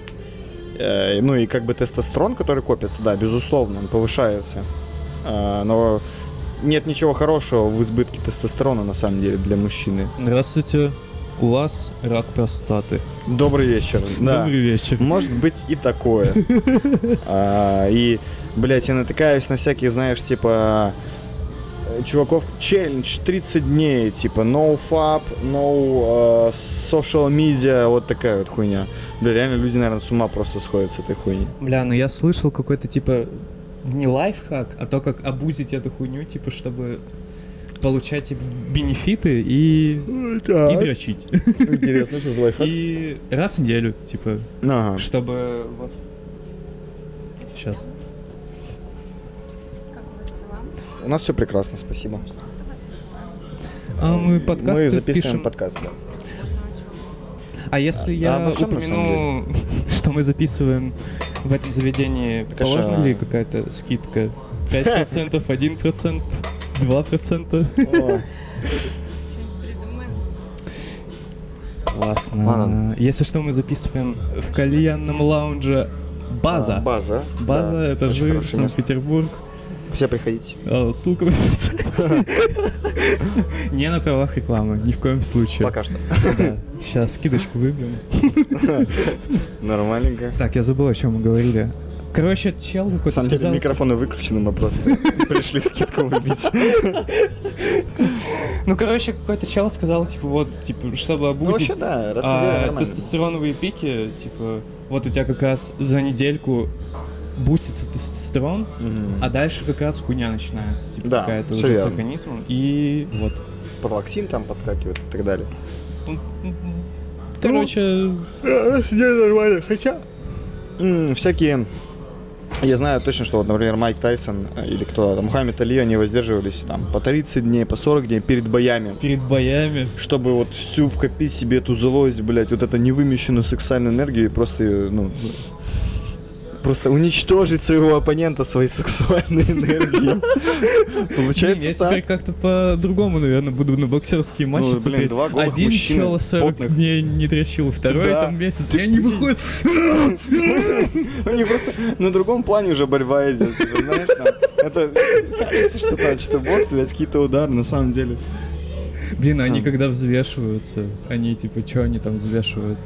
[SPEAKER 3] Э, Ну и как бы тестостерон, который копится, да, безусловно, он повышается. А, Но нет ничего хорошего в избытке тестостерона, на самом деле, для мужчины.
[SPEAKER 2] Здравствуйте, у вас рак простаты.
[SPEAKER 3] Добрый вечер. Да.
[SPEAKER 2] Добрый вечер.
[SPEAKER 3] Может быть и такое. А, И, блядь, я натыкаюсь на всяких, знаешь, типа э, чуваков челлендж 30 дней, типа no fab, no э, social media, вот такая вот хуйня. Бля, реально люди, наверное, с ума просто сходят с этой хуйни.
[SPEAKER 2] Бля, ну я слышал какой-то типа не лайфхак, а то, как обузить эту хуйню, типа, чтобы получать типа, бенефиты и, и дрочить.
[SPEAKER 3] Интересно, что за лайфхак?
[SPEAKER 2] И раз в неделю, типа,
[SPEAKER 3] Ага.
[SPEAKER 2] чтобы вот... Сейчас.
[SPEAKER 4] Как у вас дела?
[SPEAKER 3] У нас все прекрасно, спасибо.
[SPEAKER 2] А мы подкасты
[SPEAKER 3] Мы записываем
[SPEAKER 2] пишем.
[SPEAKER 3] подкаст, да.
[SPEAKER 2] А если
[SPEAKER 3] Да,
[SPEAKER 2] я
[SPEAKER 3] на
[SPEAKER 2] упомяну, что мы записываем в этом заведении,
[SPEAKER 3] Конечно.
[SPEAKER 2] положена ли какая-то скидка? 5%, 1%, 2%?
[SPEAKER 3] Ой.
[SPEAKER 4] Что-нибудь придумаем?
[SPEAKER 2] Классно.
[SPEAKER 3] Ладно.
[SPEAKER 2] Если что, мы записываем в кальянном лаунже База.
[SPEAKER 3] А, База.
[SPEAKER 2] База,
[SPEAKER 3] да,
[SPEAKER 2] это же. Санкт-Петербург.
[SPEAKER 3] Все приходите.
[SPEAKER 2] А, Ссылка в описании. Не на правах рекламы, ни в коем случае.
[SPEAKER 3] Пока что.
[SPEAKER 2] Сейчас скидочку выбьем.
[SPEAKER 3] Нормальненько.
[SPEAKER 2] Так, я забыл, о чем мы говорили. Короче, чел какой-то
[SPEAKER 3] деле
[SPEAKER 2] сказал...
[SPEAKER 3] микрофоны выключены, мы просто пришли скидку выбить.
[SPEAKER 2] Ну, короче, какой-то чел сказал, типа, вот, типа, чтобы
[SPEAKER 3] Ну,
[SPEAKER 2] обузить
[SPEAKER 3] вообще, да,
[SPEAKER 2] а, тестостероновые пики, типа, вот у тебя как раз за недельку бустится тестостерон,
[SPEAKER 3] Мгм.
[SPEAKER 2] а дальше как раз хуйня начинается, типа,
[SPEAKER 3] Да,
[SPEAKER 2] какая-то уже с
[SPEAKER 3] верно.
[SPEAKER 2] организмом, и вот.
[SPEAKER 3] Пролактин там подскакивает и так далее.
[SPEAKER 2] Ну, Короче,
[SPEAKER 3] нормально, хотя... Всякие... Я знаю точно, что, вот, например, Майк Тайсон э, или кто там, Мухаммед Али, они воздерживались там по 30 дней, по 40 дней перед боями.
[SPEAKER 2] перед боями.
[SPEAKER 3] Чтобы вот всю вкопить себе эту злость, блядь, вот эту невымещенную сексуальную энергию и просто, ну, просто уничтожить своего оппонента своей сексуальной энергией. Получается
[SPEAKER 2] я теперь как-то по-другому, наверное, буду на боксерские матчи
[SPEAKER 3] Ну, блин,
[SPEAKER 2] смотреть. Один чел 40
[SPEAKER 3] потных.
[SPEAKER 2] дней не дрочил, второй там месяц, и они выходят...
[SPEAKER 3] Просто на другом плане уже борьба идет, знаешь, это кажется, что там что бокс, блядь, какие-то удары, на самом деле.
[SPEAKER 2] Блин, а они
[SPEAKER 3] А.
[SPEAKER 2] когда взвешиваются, они типа, что они там взвешивают?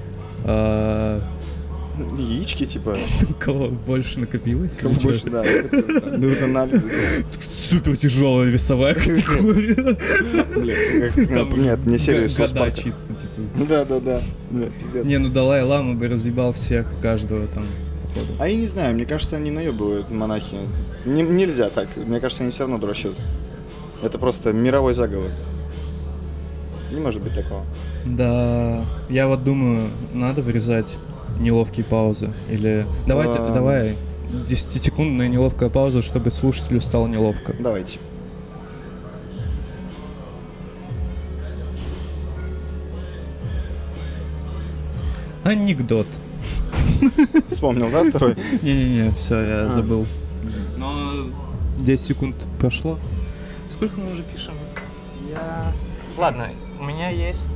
[SPEAKER 3] Яички, типа,
[SPEAKER 2] кого больше накопилось? чё?
[SPEAKER 3] больше, да, берут анализы.
[SPEAKER 2] Супер тяжелая весовая категория. Там
[SPEAKER 3] нет, не серию Соус
[SPEAKER 2] года чисто, типа.
[SPEAKER 3] Ну да, да, да.
[SPEAKER 2] Не, ну Далай Лама бы разъебал всех, каждого там, походу.
[SPEAKER 3] А я не знаю, мне кажется, они наебывают монахи. Не- нельзя так, мне кажется, они все равно дрочат. Это просто мировой заговор. Не может быть такого.
[SPEAKER 2] Да, я вот думаю, надо вырезать неловкие паузы. Или давайте,
[SPEAKER 3] А.
[SPEAKER 2] давай 10-секундная неловкая пауза, чтобы слушателю стало неловко.
[SPEAKER 3] Давайте.
[SPEAKER 2] Анекдот.
[SPEAKER 3] Вспомнил, да, второй?
[SPEAKER 2] Не-не-не, все, я
[SPEAKER 3] А.
[SPEAKER 2] забыл. Но 10 секунд прошло. Сколько мы уже пишем? Я... Ладно, у меня есть...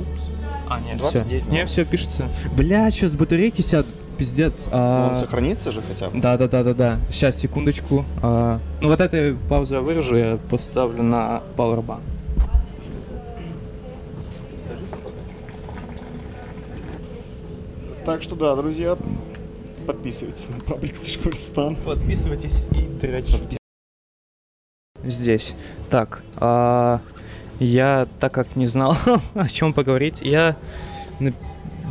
[SPEAKER 2] Упс. А, нет,
[SPEAKER 3] 29
[SPEAKER 2] все. Не,
[SPEAKER 3] минут.
[SPEAKER 2] все, пишется. Бля, сейчас батарейки сядут, пиздец. А...
[SPEAKER 3] Он сохранится же хотя бы?
[SPEAKER 2] Да, да, да, да, да. Сейчас, секундочку. А, Ну вот эту паузу я вырежу, я поставлю на Powerbank.
[SPEAKER 3] Так что да, друзья, подписывайтесь на паблик Школьстан.
[SPEAKER 2] Подписывайтесь и дрочите. Здесь. Так, а, я, так как не знал, о чем поговорить, я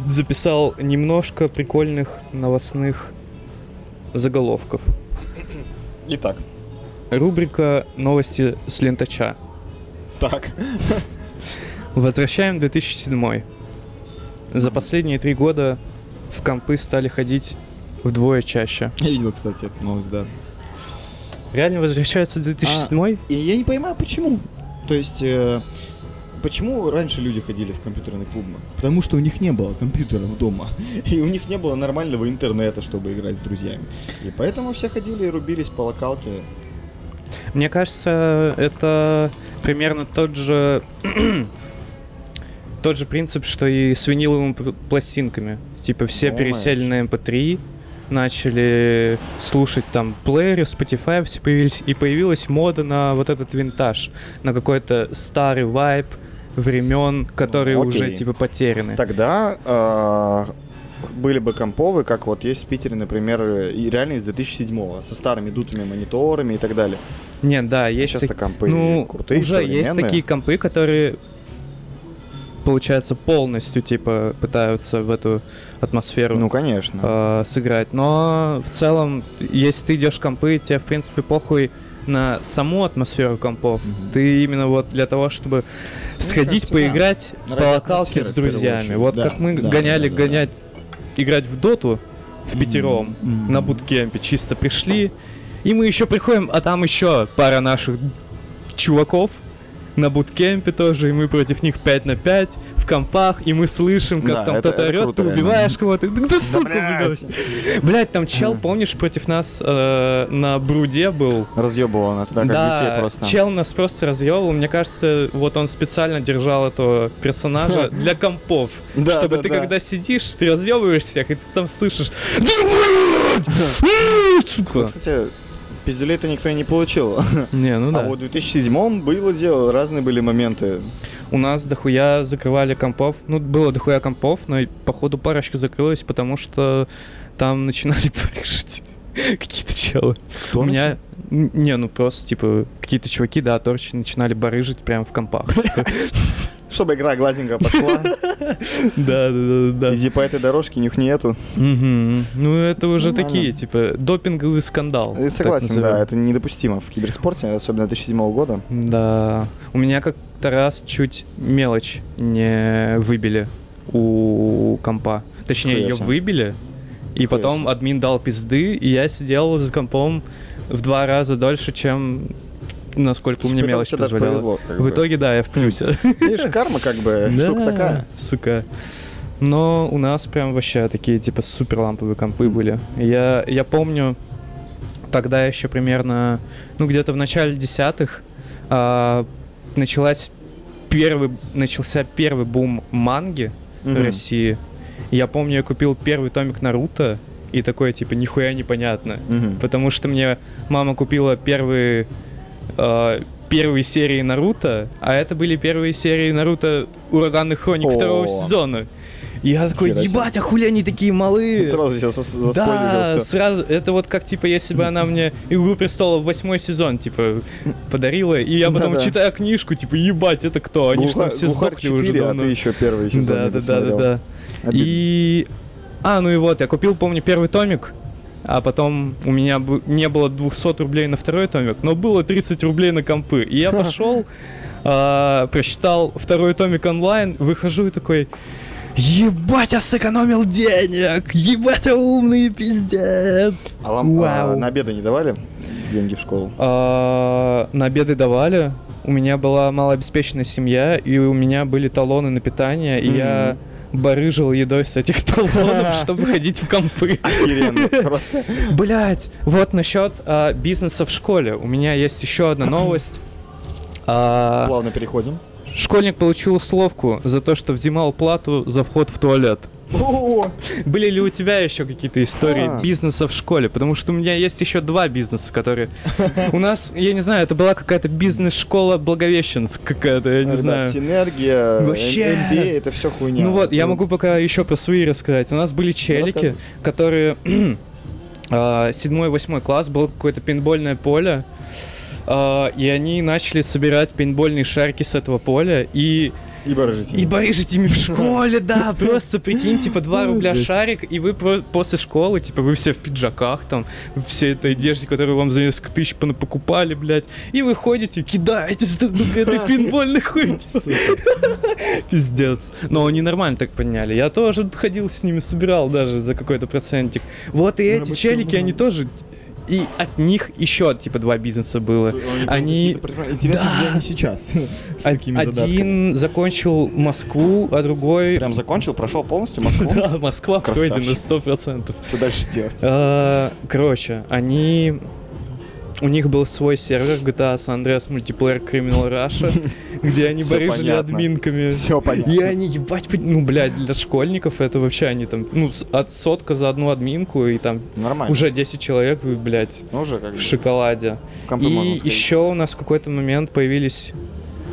[SPEAKER 2] записал немножко прикольных новостных заголовков.
[SPEAKER 3] Итак.
[SPEAKER 2] Рубрика «Новости с лентача».
[SPEAKER 3] Так.
[SPEAKER 2] Возвращаем 2007. За последние три года в компы стали ходить вдвое чаще.
[SPEAKER 3] Я видел, кстати, эту новость, да.
[SPEAKER 2] Реально возвращается 2007?
[SPEAKER 3] И я не понимаю, почему. То есть, э, почему раньше люди ходили в компьютерный клуб? Потому что у них не было компьютеров дома. И у них не было нормального интернета, чтобы играть с друзьями. И поэтому все ходили и рубились по локалке.
[SPEAKER 2] Мне кажется, это примерно тот же тот же принцип, что и с виниловыми пластинками. Типа все
[SPEAKER 3] Думаешь?
[SPEAKER 2] пересели на MP3, начали слушать там плееры, Spotify все появились, и появилась мода на вот этот винтаж, на какой-то старый вайб времен, которые
[SPEAKER 3] Ну,
[SPEAKER 2] уже
[SPEAKER 3] окей.
[SPEAKER 2] типа потеряны.
[SPEAKER 3] Тогда э, были бы комповы, как вот есть в Питере, например, и реально из 2007 со старыми дутыми мониторами и так далее.
[SPEAKER 2] Нет, да, есть
[SPEAKER 3] Сейчас
[SPEAKER 2] так-
[SPEAKER 3] компы
[SPEAKER 2] ну,
[SPEAKER 3] крутые,
[SPEAKER 2] уже есть такие компы, которые получается полностью типа пытаются в эту атмосферу
[SPEAKER 3] Ну, конечно.
[SPEAKER 2] э, сыграть. Но в целом, если ты идешь компы, тебе в принципе похуй на саму атмосферу компов.
[SPEAKER 3] Мгм.
[SPEAKER 2] Ты именно вот для того, чтобы сходить,
[SPEAKER 3] кажется, да.
[SPEAKER 2] поиграть по
[SPEAKER 3] Ради
[SPEAKER 2] локалке с друзьями. Вот
[SPEAKER 3] Да,
[SPEAKER 2] как мы
[SPEAKER 3] да,
[SPEAKER 2] гоняли
[SPEAKER 3] да, да, да.
[SPEAKER 2] гонять, играть в доту в пятером
[SPEAKER 3] Мгм.
[SPEAKER 2] на буткемпе, чисто пришли. И мы еще приходим, а там еще пара наших чуваков на буткемпе тоже, и мы против них 5 на 5 в компах, и мы слышим, как
[SPEAKER 3] Да,
[SPEAKER 2] там кто-то орет,
[SPEAKER 3] круто,
[SPEAKER 2] ты
[SPEAKER 3] реально.
[SPEAKER 2] убиваешь кого-то. Да, да сука,
[SPEAKER 3] блядь.
[SPEAKER 2] блядь. Там чел, помнишь, против нас э, на бруде был.
[SPEAKER 3] Разъебывал нас, да, как детей просто.
[SPEAKER 2] чел нас просто разъебал. Мне кажется, вот он специально держал этого персонажа для компов.
[SPEAKER 3] Да,
[SPEAKER 2] чтобы
[SPEAKER 3] да,
[SPEAKER 2] ты
[SPEAKER 3] да.
[SPEAKER 2] когда сидишь, ты разъебываешь всех, и ты там слышишь. «Да, блядь! М,
[SPEAKER 3] Ну,
[SPEAKER 2] сука!»
[SPEAKER 3] кстати, пиздюлей-то никто и не получил.
[SPEAKER 2] Не, ну
[SPEAKER 3] А
[SPEAKER 2] да.
[SPEAKER 3] вот в 2007 было дело, разные были моменты.
[SPEAKER 2] У нас дохуя закрывали компов. Ну, было дохуя компов, но и, походу парочка закрылась, потому что там начинали барышить какие-то челы. У меня... Не, ну просто, типа, какие-то чуваки, да, торчи начинали барыжить прямо в компах.
[SPEAKER 3] Чтобы игра гладенько пошла,
[SPEAKER 2] Да, да, да, да.
[SPEAKER 3] иди по этой дорожке, нюхни эту.
[SPEAKER 2] Ну, это уже
[SPEAKER 3] Нормально.
[SPEAKER 2] такие, типа, допинговый скандал. Так
[SPEAKER 3] Согласен, да, это недопустимо в киберспорте, особенно 2007 года.
[SPEAKER 2] Да. У меня как-то раз чуть мелочь не выбили у компа. Точнее, ее выбили, и потом админ дал пизды, и я сидел за компом в два раза дольше, чем насколько у меня мелочь позволяла.
[SPEAKER 3] повезло,
[SPEAKER 2] В итоге, да, я в плюсе.
[SPEAKER 3] Видишь, карма как бы штука такая.
[SPEAKER 2] Сука. Но у нас прям вообще такие, типа, супер ламповые компы были. Я, я помню, тогда еще примерно, ну, где-то в начале десятых а, началась первый, начался первый бум манги в
[SPEAKER 3] Мгм.
[SPEAKER 2] России. Я помню, я купил первый томик Наруто, и такое, типа, нихуя непонятно.
[SPEAKER 3] Мгм.
[SPEAKER 2] Потому что мне мама купила первые, э, первые серии Наруто, а это были первые серии Наруто Ураганных Хроник
[SPEAKER 3] О.
[SPEAKER 2] второго сезона. Я такой,
[SPEAKER 3] Хера
[SPEAKER 2] ебать, а хули они такие малые?
[SPEAKER 3] Сразу сейчас зас- заспойлерил
[SPEAKER 2] Да,
[SPEAKER 3] всё.
[SPEAKER 2] сразу. Это вот как, типа, если бы она мне Игру престолов восьмой сезон, типа, подарила, и я потом читаю книжку, типа, ебать, это кто? Они же там все сдохли уже
[SPEAKER 3] 4, а
[SPEAKER 2] давно.
[SPEAKER 3] ты еще первый сезон
[SPEAKER 2] Да, да, да, да, да. И... А, ну и вот, я купил, помню, первый томик, а потом у меня не было 200 рублей на второй томик, но было 30 рублей на компы. И я пошел, а, прочитал второй томик онлайн, выхожу и такой... Ебать, я сэкономил денег! Ебать, я умный пиздец!
[SPEAKER 3] А вам а,
[SPEAKER 2] Вау.
[SPEAKER 3] на обеды не давали деньги в школу?
[SPEAKER 2] А, на обеды давали. У меня была малообеспеченная семья, и у меня были талоны на питание, и я барыжил едой с этих талонов, чтобы ходить в компы.
[SPEAKER 3] Охеренно, просто.
[SPEAKER 2] Блять, вот насчет а, бизнеса в школе. У меня есть еще одна новость. А,
[SPEAKER 3] Плавно переходим.
[SPEAKER 2] школьник получил условку за то, что взимал плату за вход в туалет.
[SPEAKER 3] О,
[SPEAKER 2] Были ли у тебя еще какие-то истории
[SPEAKER 3] А.
[SPEAKER 2] бизнеса в школе? Потому что у меня есть еще два бизнеса, которые... У нас, я не знаю, это была какая-то бизнес-школа Благовещенск какая-то, я не знаю.
[SPEAKER 3] Синергия,
[SPEAKER 2] Вообще.
[SPEAKER 3] MBA, это все хуйня.
[SPEAKER 2] Ну вот, я
[SPEAKER 3] Это-
[SPEAKER 2] могу пока еще про свои рассказать. У нас были челики, которые... а, Седьмой, восьмой класс, было какое-то пейнтбольное поле. А, и они начали собирать пейнтбольные шарики с этого поля и
[SPEAKER 3] И барыжите.
[SPEAKER 2] и барыжить ими в школе, да, просто прикинь, типа 2 рубля шарик, и вы после школы, типа вы все в пиджаках, там, все этой одежде, которую вам за несколько тысяч покупали, блядь, и вы ходите, кидаетесь друг друга этой пинбольной хуйней. Пиздец. Но они нормально так поняли. Я тоже ходил с ними, собирал даже за какой-то процентик. Вот и эти
[SPEAKER 3] Рабочий
[SPEAKER 2] челики, они тоже... И от них еще, типа, два бизнеса было. Они...
[SPEAKER 3] Интересно,
[SPEAKER 2] Да.
[SPEAKER 3] где они сейчас? С такими задатками.
[SPEAKER 2] Один закончил Москву, а другой...
[SPEAKER 3] Прям закончил, прошел полностью Москву?
[SPEAKER 2] Да, Москва пройдена сто процентов.
[SPEAKER 3] Что дальше делать?
[SPEAKER 2] А, Короче, они... У них был свой сервер GTA San Andreas Multiplayer Criminal Russia, где они
[SPEAKER 3] Всё
[SPEAKER 2] барыжили
[SPEAKER 3] понятно.
[SPEAKER 2] админками.
[SPEAKER 3] Все понятно.
[SPEAKER 2] И они, ебать, ну, блядь, для школьников это вообще они там, ну, от сотка за одну админку, и там
[SPEAKER 3] Нормально.
[SPEAKER 2] уже 10 человек, блядь,
[SPEAKER 3] Ну, уже как
[SPEAKER 2] в шоколаде.
[SPEAKER 3] в
[SPEAKER 2] И еще у нас в какой-то момент появились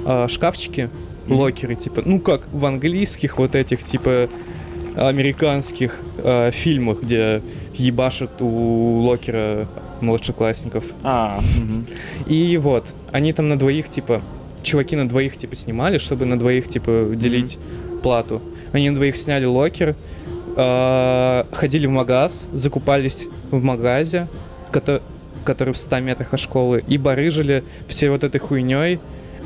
[SPEAKER 2] а, шкафчики, локеры, типа, ну как в английских вот этих, типа, американских а, фильмах, где ебашат у locker'а младшеклассников.
[SPEAKER 3] А, мгм.
[SPEAKER 2] И вот, они там на двоих, типа, чуваки на двоих, типа, снимали, чтобы на двоих, типа, делить плату. Они на двоих сняли locker, а, ходили в магаз, закупались в магазе, кото- который в 100 метрах от школы, и барыжили всей вот этой хуйней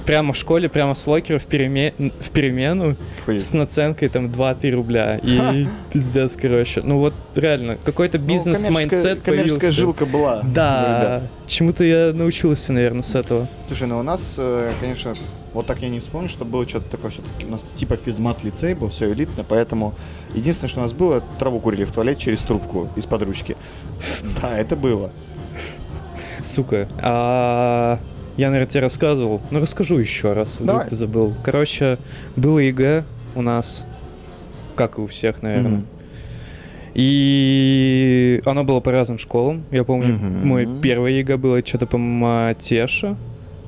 [SPEAKER 2] прямо в школе, прямо с locker'а в, переме- в перемену
[SPEAKER 3] Охуеть.
[SPEAKER 2] с наценкой там 2-3 рубля. И пиздец, короче. Ну вот реально, какой-то
[SPEAKER 3] Ну,
[SPEAKER 2] бизнес-mindset
[SPEAKER 3] коммерческая- Коммерческая
[SPEAKER 2] появился.
[SPEAKER 3] жилка была. у
[SPEAKER 2] Да, чему-то я научился, наверное, с этого.
[SPEAKER 3] Слушай, ну у нас, э, конечно, вот так я не вспомню, что было что-то такое все-таки. У нас типа физмат-лицей был, все элитно, поэтому единственное, что у нас было, траву курили в туалет через трубку из-под ручки. Да, это было.
[SPEAKER 2] Сука. Я, наверное, тебе рассказывал. Ну, расскажу еще раз, вдруг
[SPEAKER 3] Давай.
[SPEAKER 2] ты забыл. Короче, было ЕГЭ у нас, как и у всех, наверное.
[SPEAKER 3] Мгм.
[SPEAKER 2] И оно было по разным школам. Я помню,
[SPEAKER 3] Мгм.
[SPEAKER 2] мой первое ЕГЭ было что-то по Матеша.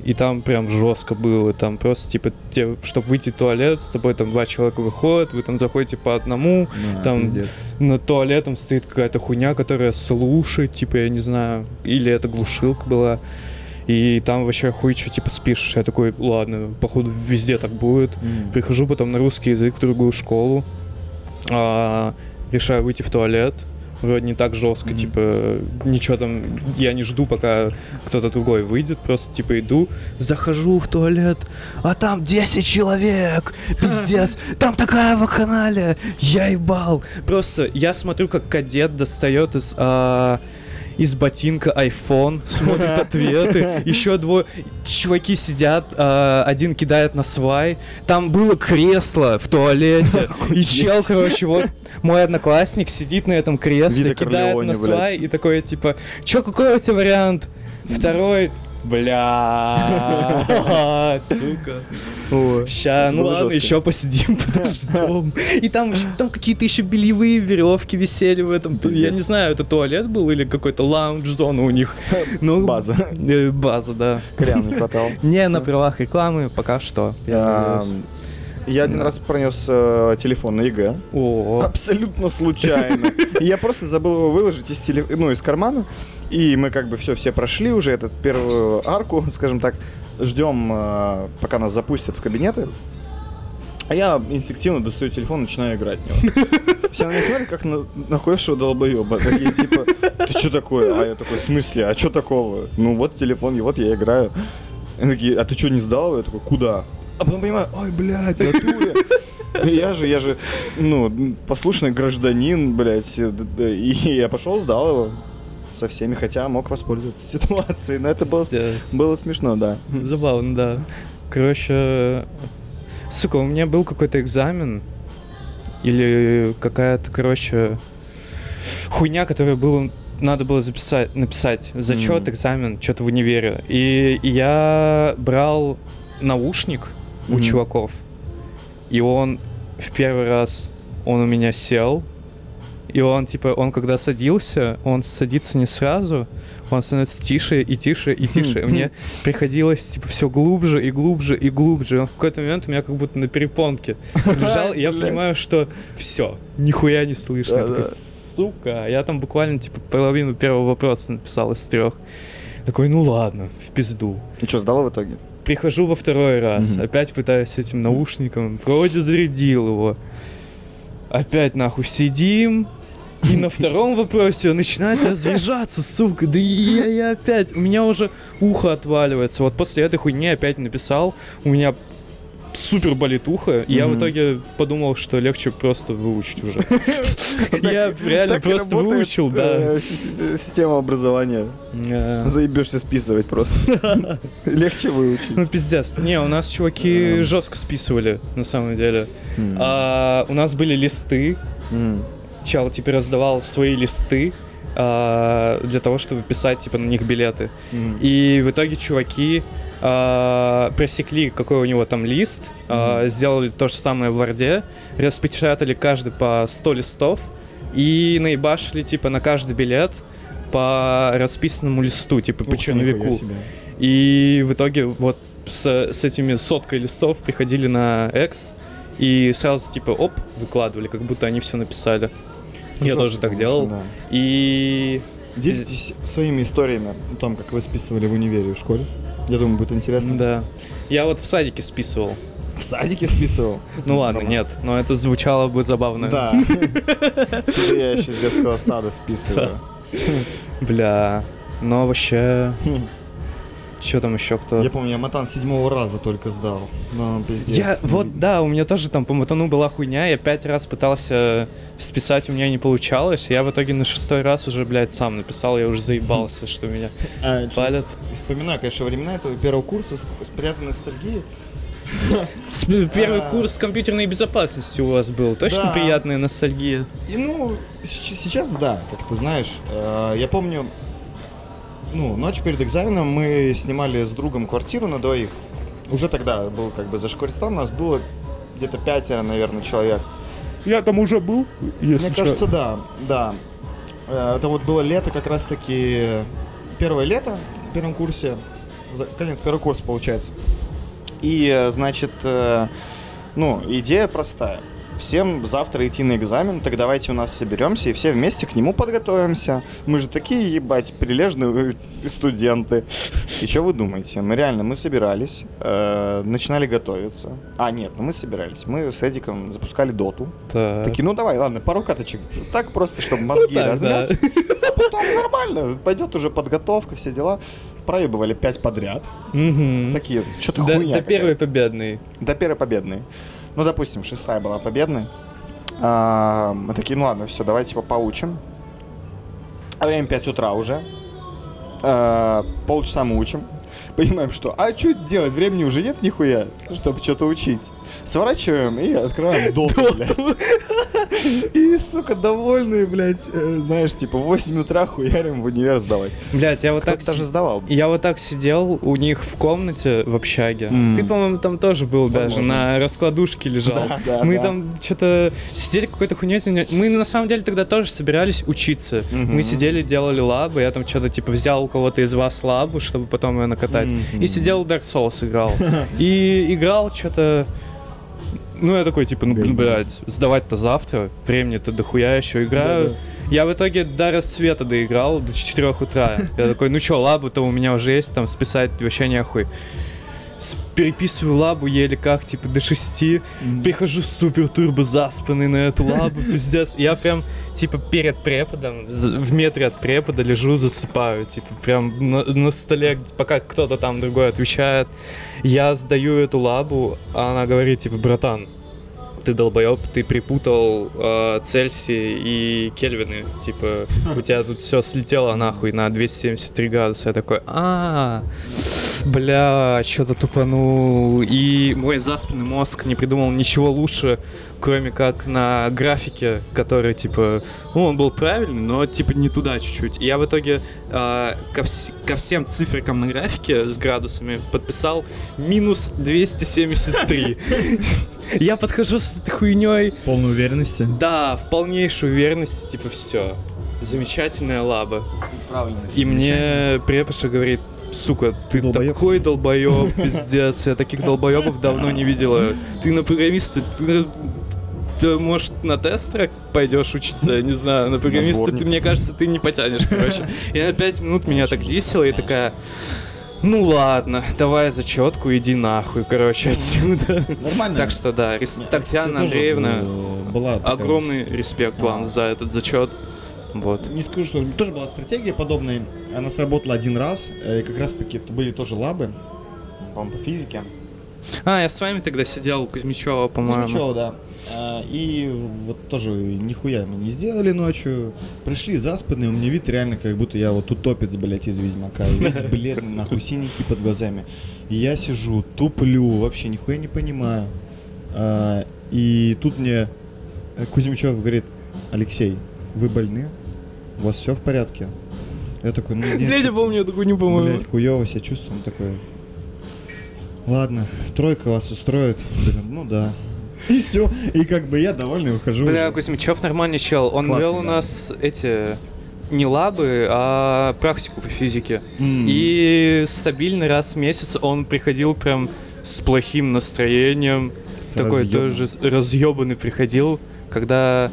[SPEAKER 2] И там прям жестко было. Там просто, типа, те, чтобы выйти в туалет, с тобой там два человека выходят, вы там заходите по одному, Там над туалетом стоит какая-то хуйня, которая слушает, типа, я не знаю, или это глушилка была. И там вообще хуй что, типа, спишешь. Я такой, ладно, походу везде так будет.
[SPEAKER 3] М.
[SPEAKER 2] Прихожу потом на русский язык в другую школу. а, решаю выйти в туалет. Вроде не так жестко,
[SPEAKER 3] Мгм.
[SPEAKER 2] типа, ничего там, я не жду, пока кто-то другой выйдет, просто, типа, иду, захожу в туалет, а там 10 человек, пиздец, там такая вакханалия, я ебал. Просто я смотрю, как кадет достает из, а, из ботинка iPhone, смотрит ответы, еще двое чуваки сидят, а, один кидает на свай, там было кресло в туалете, и чел, короче, вот мой одноклассник сидит на этом кресле, кидает на свай, и такой, типа, чё, какой у тебя вариант? Второй, бля, сука. Ща, ну ладно, еще посидим, подождем. И там, там какие-то еще бельевые веревки висели в этом. Я не знаю, это туалет был или какой-то лаунж-зона у них. Ну,
[SPEAKER 3] База.
[SPEAKER 2] э, База, да.
[SPEAKER 3] Колян не хватало.
[SPEAKER 2] Не на правах рекламы пока что. Я
[SPEAKER 3] один
[SPEAKER 2] Да.
[SPEAKER 3] раз пронес э, телефон на ЕГЭ.
[SPEAKER 2] О,
[SPEAKER 3] Абсолютно случайно. Я просто забыл его выложить из, теле... ну, из кармана. И мы как бы все, все прошли уже этот первую арку, скажем так. Ждем, э, пока нас запустят в кабинеты. А я инстинктивно достаю телефон, начинаю играть в него. Все на смотрят, как на охуевшего долбоеба. Такие типа, ты что такое? А я такой, в смысле? А что такого? Ну вот телефон, и вот я играю. Они такие, а ты что, не сдал? Я такой, куда? А потом понимаю, ой, блядь, натуре. Я же, я же, ну, послушный гражданин, блядь, и я пошел, сдал его со всеми, хотя мог воспользоваться ситуацией, но это было, было смешно, да.
[SPEAKER 2] Забавно, да. Короче, сука, у меня был какой-то экзамен или какая-то, короче, хуйня, которую было надо было записать, написать зачет,
[SPEAKER 3] Мгм.
[SPEAKER 2] экзамен, что-то в универе. И, и я брал наушник у
[SPEAKER 3] Мгм.
[SPEAKER 2] чуваков, и он в первый раз он у меня сел, и он, типа, он когда садился, он садится не сразу, он становится тише и тише и тише. И Мне приходилось, типа, все глубже и глубже и глубже. И Он в какой-то момент у меня как будто на перепонке лежал, и я понимаю, что все, нихуя не слышно. Я такой,
[SPEAKER 3] Да-да.
[SPEAKER 2] сука. Я там буквально, типа, половину первого вопроса написал из трех. Такой, ну ладно, в пизду.
[SPEAKER 3] И что, сдала в итоге?
[SPEAKER 2] Прихожу во второй раз,
[SPEAKER 3] Мгм.
[SPEAKER 2] опять пытаюсь этим наушником, вроде зарядил его. Опять нахуй сидим, и на втором вопросе он начинает разъезжаться, сука, да я, я опять, у меня уже ухо отваливается. Вот после этой хуйни опять написал, у меня супер болит ухо, и я в итоге подумал, что легче просто выучить уже. Я реально просто выучил, да.
[SPEAKER 3] э, Система образования. Заебешься списывать просто. Легче
[SPEAKER 2] Ну,
[SPEAKER 3] выучить.
[SPEAKER 2] пиздец. Не, у нас чуваки
[SPEAKER 3] Эм.
[SPEAKER 2] жестко списывали, на самом деле. А, у нас были листы. Чел типа раздавал свои листы а, для того, чтобы писать типа на них билеты.
[SPEAKER 3] М.
[SPEAKER 2] И в итоге чуваки а, просекли, какой у него там лист, а, сделали то же самое в Варде, распечатали каждый по 100 листов и наебашили типа на каждый билет по расписанному листу, типа по
[SPEAKER 3] Ух ты,
[SPEAKER 2] черновику. И в итоге вот с, с этими соткой листов приходили на X и сразу типа оп, выкладывали, как будто они все написали. Я
[SPEAKER 3] Жестко,
[SPEAKER 2] тоже так
[SPEAKER 3] конечно,
[SPEAKER 2] делал.
[SPEAKER 3] да.
[SPEAKER 2] И
[SPEAKER 3] Делитесь своими историями о том, как вы списывали в универе и в школе. Я думаю, будет интересно.
[SPEAKER 2] да. Я вот в садике списывал.
[SPEAKER 3] В садике списывал?
[SPEAKER 2] Ну ладно,
[SPEAKER 3] Нормально.
[SPEAKER 2] нет, но это звучало бы забавно.
[SPEAKER 3] Да. Я еще с детского сада списываю.
[SPEAKER 2] Бля. Но вообще. Что там еще кто?
[SPEAKER 3] Я помню, я матан седьмого раза только сдал. Ну, пиздец.
[SPEAKER 2] Я, вот, да, у меня тоже там по матану была хуйня, я пять раз пытался списать, у меня не получалось, я в итоге на шестой раз уже, блядь, сам написал, я уже заебался, что меня
[SPEAKER 3] А,
[SPEAKER 2] палят.
[SPEAKER 3] Вспоминаю, конечно, времена этого первого курса с такой с приятной ностальгией.
[SPEAKER 2] С- Первый
[SPEAKER 3] А.
[SPEAKER 2] курс компьютерной безопасности у вас был, точно
[SPEAKER 3] Да.
[SPEAKER 2] приятная ностальгия?
[SPEAKER 3] И ну, сейчас да, как ты знаешь. Э, Я помню, ну, ночь перед экзаменом мы снимали с другом квартиру на двоих. Уже тогда был как бы Зашкваристан, нас было где-то пятеро, наверное, человек.
[SPEAKER 2] Я там уже был, если
[SPEAKER 3] Мне кажется, да, да. Э, Это вот было лето как раз-таки первое лето в первом курсе, конец первого курса получается. И, э, значит, э, ну, идея простая. Всем завтра идти на экзамен, так давайте у нас соберемся и все вместе к нему подготовимся. Мы же такие, ебать, прилежные э, студенты. И что вы думаете? Мы реально, мы собирались, э, начинали готовиться. А, нет, ну мы собирались. Мы с Эдиком запускали доту. Такие, ну давай, ладно, пару каточек. Так просто, чтобы мозги
[SPEAKER 2] так,
[SPEAKER 3] размять. А потом нормально. Пойдет уже подготовка, все дела. Проебывали пять подряд. Такие, что-то хуйня.
[SPEAKER 2] до первой победной.
[SPEAKER 3] До первой победной. Ну, допустим, шестая была победной. А, мы такие, ну ладно, все, давайте типа поучим. А время 5 утра уже. А, полчаса мы учим. Понимаем, что, а что делать? Времени уже нет нихуя, чтобы что-то учить. Сворачиваем и открываем доту, блядь. И, сука, довольные, блядь, э, знаешь, типа в 8 утра хуярим в универ сдавать.
[SPEAKER 2] Блять, я вот так
[SPEAKER 3] даже сдавал.
[SPEAKER 2] Я вот так сидел у них в комнате в общаге. Ты, по-моему, там тоже был даже, на раскладушке лежал. Мы там что-то сидели какой-то хуйней. Мы на самом деле тогда тоже собирались учиться. Мы сидели, делали лабы. Я там что-то типа взял у кого-то из вас лабу, чтобы потом ее накатать. И сидел Dark Souls играл. И играл что-то. Ну, я такой, типа, ну, блин, блядь, сдавать-то завтра, времени-то дохуя еще играю. Я в итоге до рассвета доиграл, до 4 утра. Я такой, ну чё, лабу-то у меня уже есть, там списать вообще нехуй. Переписываю лабу еле как, типа, до 6. Прихожу супер турбо заспанный на эту лабу, пиздец. Я прям, типа, перед преподом, в метре от препода лежу, засыпаю. Типа, прям на, на столе, пока кто-то там другой отвечает. Я сдаю эту лабу, а она говорит, типа, братан, ты долбоеб, ты припутал э, Цельсии и Кельвины. Типа, у тебя тут все слетело нахуй на 273 градуса. Я такой, а, бля, что-то тупанул. И мой заспанный мозг не придумал ничего лучше, кроме как на графике, который, типа, ну, он был правильный, но, типа, не туда чуть-чуть. И я в итоге э, ко, вс- ко всем циферкам на графике с градусами подписал минус 273. Я подхожу с этой хуйней.
[SPEAKER 5] Полной уверенности.
[SPEAKER 2] Да, в полнейшей уверенности, типа, все. Замечательная лаба. И мне преподша говорит, сука, ты
[SPEAKER 5] Долбоёб.
[SPEAKER 2] такой долбоеб, пиздец, я таких долбоебов давно не видела. Ты на программиста, ты... ты, может, на тестера пойдешь учиться, я не знаю, на программиста, ты, мне кажется, ты не потянешь, короче. И на 5 минут меня так дисела и такая, ну ладно, давай зачетку, иди нахуй, короче, отсюда.
[SPEAKER 3] Нормально.
[SPEAKER 2] Так что да, рес- Татьяна Андреевна,
[SPEAKER 3] была такая-
[SPEAKER 2] огромный респект вам за этот зачет. Вот.
[SPEAKER 3] Не скажу, что тоже была стратегия подобная. Она сработала один раз. э, И как раз таки это были тоже лабы. По-моему, по физике.
[SPEAKER 2] А, я с вами тогда сидел у Кузьмичева, по-моему.
[SPEAKER 3] Кузьмичева, да. А, И вот тоже нихуя мы не сделали ночью. Пришли заспанные, у меня вид реально как будто я вот утопец, блядь, из Ведьмака. Весь бледный, нахуй, синяки под глазами. И я сижу, туплю, вообще нихуя не понимаю. А, И тут мне Кузьмичев говорит, Алексей, вы больны? У вас все в порядке? Я такой, ну нет.
[SPEAKER 2] Блядь, я помню, я такой не помню.
[SPEAKER 3] Блять, хуёво себя чувствую, он такой. Ладно, тройка вас устроит. Блин, ну да. И все. И как бы я довольный ухожу.
[SPEAKER 2] Бля. Кузьмичев нормальный чел. Он
[SPEAKER 3] Классный,
[SPEAKER 2] вел у
[SPEAKER 3] да.
[SPEAKER 2] нас эти не лабы, а практику по физике.
[SPEAKER 3] М.
[SPEAKER 2] И стабильно раз в месяц он приходил прям с плохим настроением.
[SPEAKER 3] С
[SPEAKER 2] такой
[SPEAKER 3] разъёбом.
[SPEAKER 2] тоже разъебанный приходил, когда